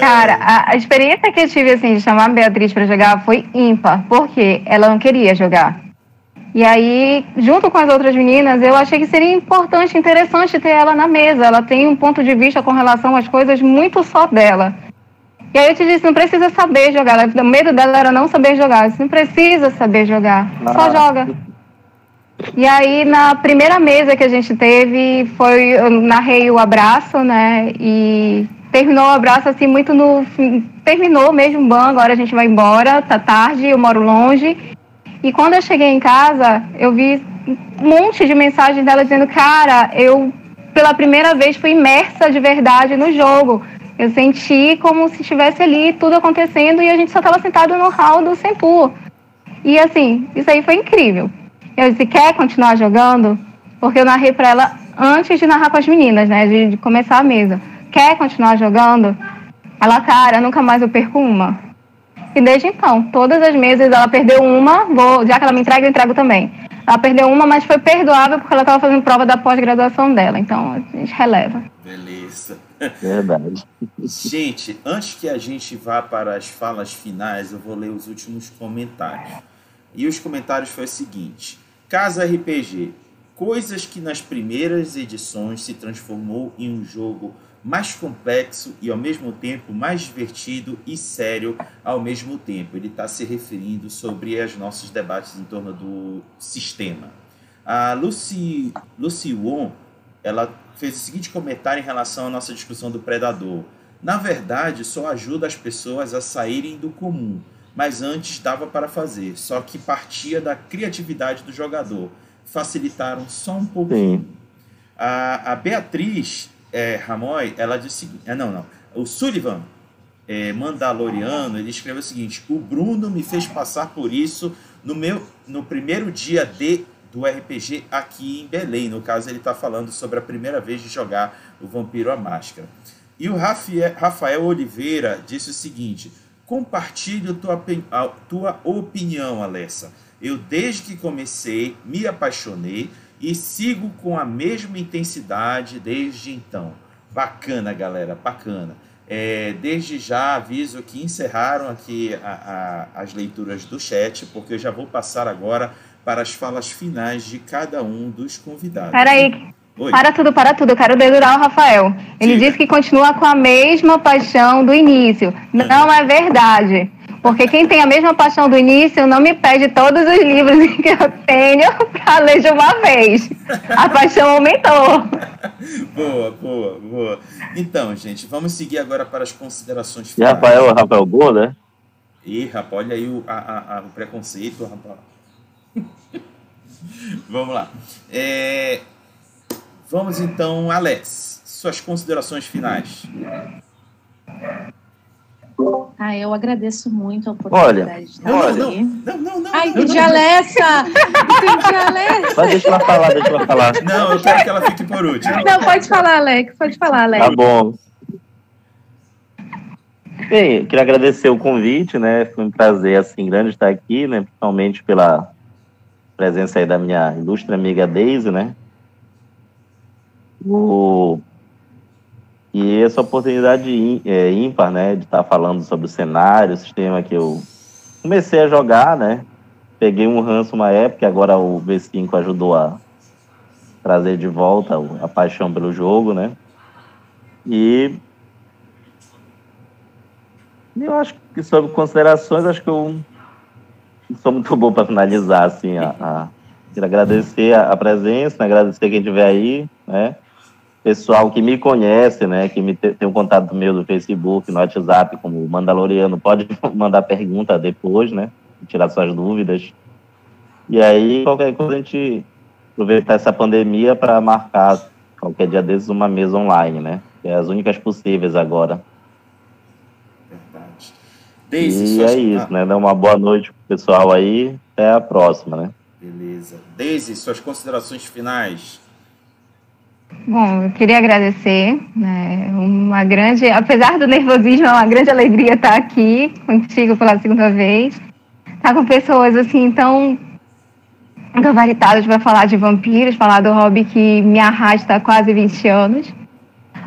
Cara, a, a, experiência que eu tive assim de chamar a Beatriz para jogar foi ímpar, porque ela não queria jogar. E aí, junto com as outras meninas, eu achei que seria importante, interessante ter ela na mesa. Ela tem um ponto de vista com relação às coisas muito só dela. E aí eu te disse, não precisa saber jogar. O medo dela era não saber jogar. Você não precisa saber jogar, ah. só joga. E aí, na primeira mesa que a gente teve, foi, eu narrei o abraço, né? E terminou o abraço assim muito no terminou mesmo ban agora a gente vai embora tá tarde eu moro longe e quando eu cheguei em casa eu vi um monte de mensagens dela dizendo cara eu pela primeira vez fui imersa de verdade no jogo. Eu senti como se estivesse ali tudo acontecendo e a gente só estava sentado no hall do Sempu. E assim isso aí foi incrível. Eu disse quer continuar jogando? Porque eu narrei para ela antes de narrar com as meninas né de, de começar a mesa. Quer continuar jogando? Ela, cara, nunca mais eu perco uma. E desde então, todas as mesas ela perdeu uma, vou, já que ela me entrega, eu entrego também. Ela perdeu uma, mas foi perdoável porque ela estava fazendo prova da pós-graduação dela. Então, a gente releva. Beleza. Verdade. Gente, antes que a gente vá para as falas finais, eu vou ler os últimos comentários. E os comentários foi o seguinte: Casa RPG, coisas que nas primeiras edições se transformou em um jogo mais complexo e ao mesmo tempo mais divertido e sério ao mesmo tempo. Ele está se referindo sobre os nossos debates em torno do sistema. A Lucy, Lucy Wong, ela fez o seguinte comentário em relação à nossa discussão do predador. Na verdade, só ajuda as pessoas a saírem do comum, mas antes dava para fazer, só que partia da criatividade do jogador. Facilitaram só um pouquinho. A, a Beatriz é, Ramoy, ela disse o seguinte: ah, não, não. O Sullivan é, Mandaloriano, ele escreveu o seguinte: o Bruno me fez passar por isso no meu no primeiro dia de do RPG aqui em Belém. No caso, ele está falando sobre a primeira vez de jogar o Vampiro à Máscara. E o Rafael Oliveira disse o seguinte: compartilho tua, tua opinião, Alessa. Eu, desde que comecei, me apaixonei e sigo com a mesma intensidade desde então. Bacana, galera, bacana. É, desde já aviso que encerraram aqui a, a, as leituras do chat, porque eu já vou passar agora para as falas finais de cada um dos convidados. Peraí, Oi. para tudo, para tudo, eu quero dedurar o Rafael. Ele Diga. disse que continua com a mesma paixão do início. Não é verdade. Porque quem tem a mesma paixão do início não me pede todos os livros que eu tenho para ler de uma vez. A paixão aumentou. boa, boa, boa. Então, gente, vamos seguir agora para as considerações finais. E Rafael, Rafael Boa, né? Ih, rapaz, olha aí o, a, a, o preconceito, rapaz. Vamos lá. É... Vamos então, Alex, suas considerações finais. Ah, eu agradeço muito a oportunidade olha, de estar olha, aqui. Não, não, não. Ai, entendi a Alessa! Entendi a Alessa! Mas deixa ela falar, deixa ela falar. Não, eu quero que ela fique por último. Não, pode falar, Alex, pode falar, Alex. Tá bom. Bem, queria agradecer o convite, né? Foi um prazer, assim, grande estar aqui, né? Principalmente pela presença aí da minha ilustre amiga Deise, né? O e essa oportunidade é, ímpar, né, de estar tá falando sobre o cenário, o sistema que eu comecei a jogar, né? Peguei um ranço uma época, agora o V5 ajudou a trazer de volta a paixão pelo jogo, né? E eu acho que sobre considerações, acho que eu sou muito bom para finalizar, assim, a, a, agradecer a, a presença, né, agradecer quem estiver aí, né? Pessoal que me conhece, né, que me tem um contato meu do Facebook, no WhatsApp, como Mandaloriano, pode mandar pergunta depois, né, tirar suas dúvidas. E aí, qualquer coisa, a gente aproveitar essa pandemia para marcar qualquer dia desses uma mesa online, né, que é as únicas possíveis agora. Verdade. Desde e é isso, né, dar uma boa noite pro pessoal aí, até a próxima, né. Beleza. Desde suas considerações finais. Bom, eu queria agradecer, né, uma grande, apesar do nervosismo, é uma grande alegria estar aqui contigo pela segunda vez, estar com pessoas assim tão gabaritadas para falar de vampiros, falar do hobby que me arrasta há quase 20 anos.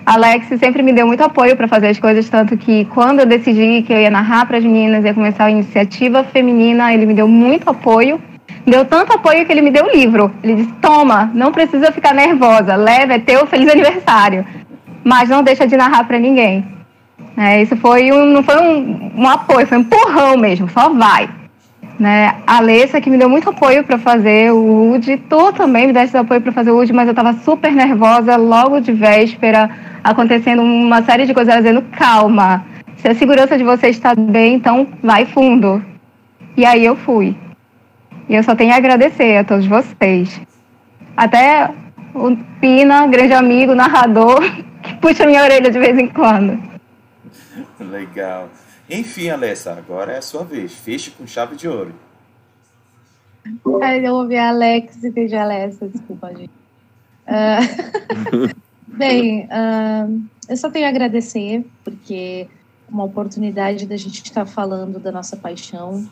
Alex sempre me deu muito apoio para fazer as coisas, tanto que quando eu decidi que eu ia narrar para as meninas, ia começar a iniciativa feminina, ele me deu muito apoio deu tanto apoio que ele me deu o livro. Ele disse: Toma, não precisa ficar nervosa, leva, é teu feliz aniversário. Mas não deixa de narrar para ninguém. É, isso foi um, não foi um, um, apoio, foi um empurrão mesmo, só vai. Né? A Alessa que me deu muito apoio para fazer o UD, tu também me desse apoio para fazer o UD, mas eu estava super nervosa logo de véspera, acontecendo uma série de coisas, dizendo calma, se a segurança de você está bem, então vai fundo. E aí eu fui. E eu só tenho a agradecer a todos vocês. Até o Pina, grande amigo, narrador, que puxa minha orelha de vez em quando. Legal. Enfim, Alessa, agora é a sua vez. Feche com chave de ouro. eu ouvi a Alex e vejo a Alessa, desculpa, gente. Uh, bem, uh, eu só tenho a agradecer, porque uma oportunidade da gente estar falando da nossa paixão,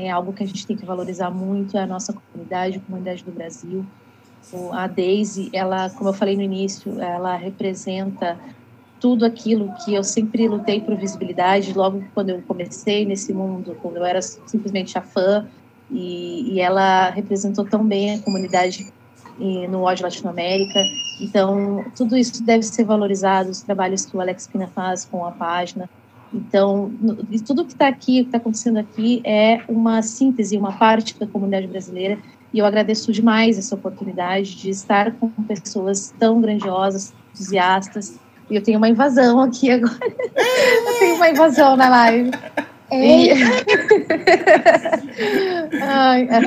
é algo que a gente tem que valorizar muito, é a nossa comunidade, a comunidade do Brasil. A Daisy, ela, como eu falei no início, ela representa tudo aquilo que eu sempre lutei por visibilidade, logo quando eu comecei nesse mundo, quando eu era simplesmente a fã, e, e ela representou tão bem a comunidade e no ódio Latinoamérica. Então, tudo isso deve ser valorizado, os trabalhos que o Alex Pina faz com a página. Então, tudo que está aqui, o que está acontecendo aqui, é uma síntese, uma parte da comunidade brasileira. E eu agradeço demais essa oportunidade de estar com pessoas tão grandiosas, entusiastas. E eu tenho uma invasão aqui agora. eu tenho uma invasão na live. Ei. Ai, é.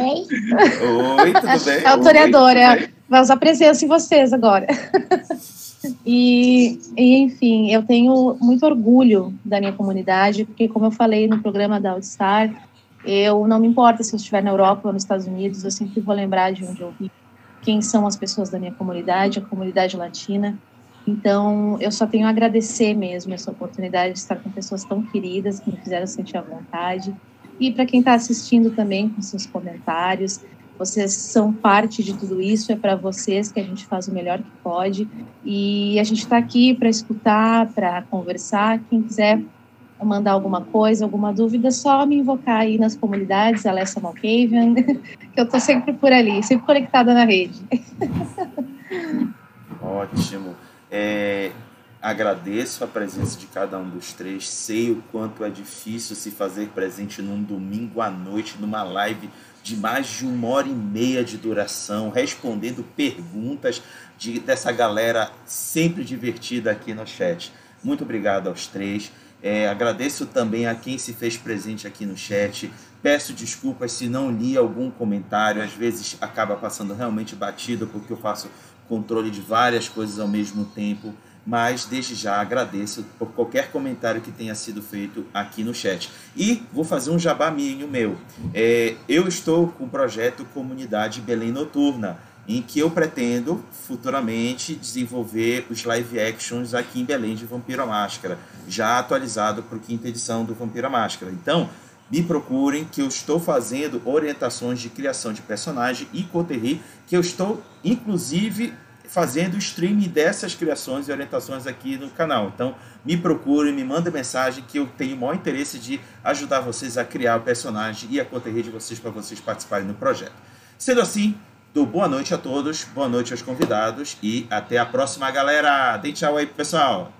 Oi, tudo bem? A autoreadora. Vai usar presença em vocês agora. E, e, enfim, eu tenho muito orgulho da minha comunidade, porque, como eu falei no programa da Outstar, eu não me importa se eu estiver na Europa ou nos Estados Unidos, eu sempre vou lembrar de onde eu vim, quem são as pessoas da minha comunidade, a comunidade latina. Então, eu só tenho a agradecer mesmo essa oportunidade de estar com pessoas tão queridas que me fizeram sentir à vontade. E para quem está assistindo também, com seus comentários, vocês são parte de tudo isso, é para vocês que a gente faz o melhor que pode. E a gente está aqui para escutar, para conversar. Quem quiser mandar alguma coisa, alguma dúvida, só me invocar aí nas comunidades, Alessa Malkavian, que eu estou sempre por ali, sempre conectada na rede. Ótimo. É, agradeço a presença de cada um dos três. Sei o quanto é difícil se fazer presente num domingo à noite, numa live de mais de uma hora e meia de duração, respondendo perguntas de, dessa galera sempre divertida aqui no chat. Muito obrigado aos três. É, agradeço também a quem se fez presente aqui no chat. Peço desculpas se não li algum comentário, às vezes acaba passando realmente batido, porque eu faço controle de várias coisas ao mesmo tempo mas desde já agradeço por qualquer comentário que tenha sido feito aqui no chat. E vou fazer um jabá minho meu. É, eu estou com o projeto Comunidade Belém Noturna, em que eu pretendo futuramente desenvolver os live actions aqui em Belém de Vampiro Máscara, já atualizado para a quinta edição do Vampiro Máscara. Então, me procurem que eu estou fazendo orientações de criação de personagem e coterri, que eu estou inclusive fazendo streaming dessas criações e orientações aqui no canal. Então, me procure, me manda mensagem que eu tenho o maior interesse de ajudar vocês a criar o personagem e a conteúdo de vocês para vocês participarem do projeto. Sendo assim, dou boa noite a todos, boa noite aos convidados e até a próxima, galera. Dê tchau aí, pessoal.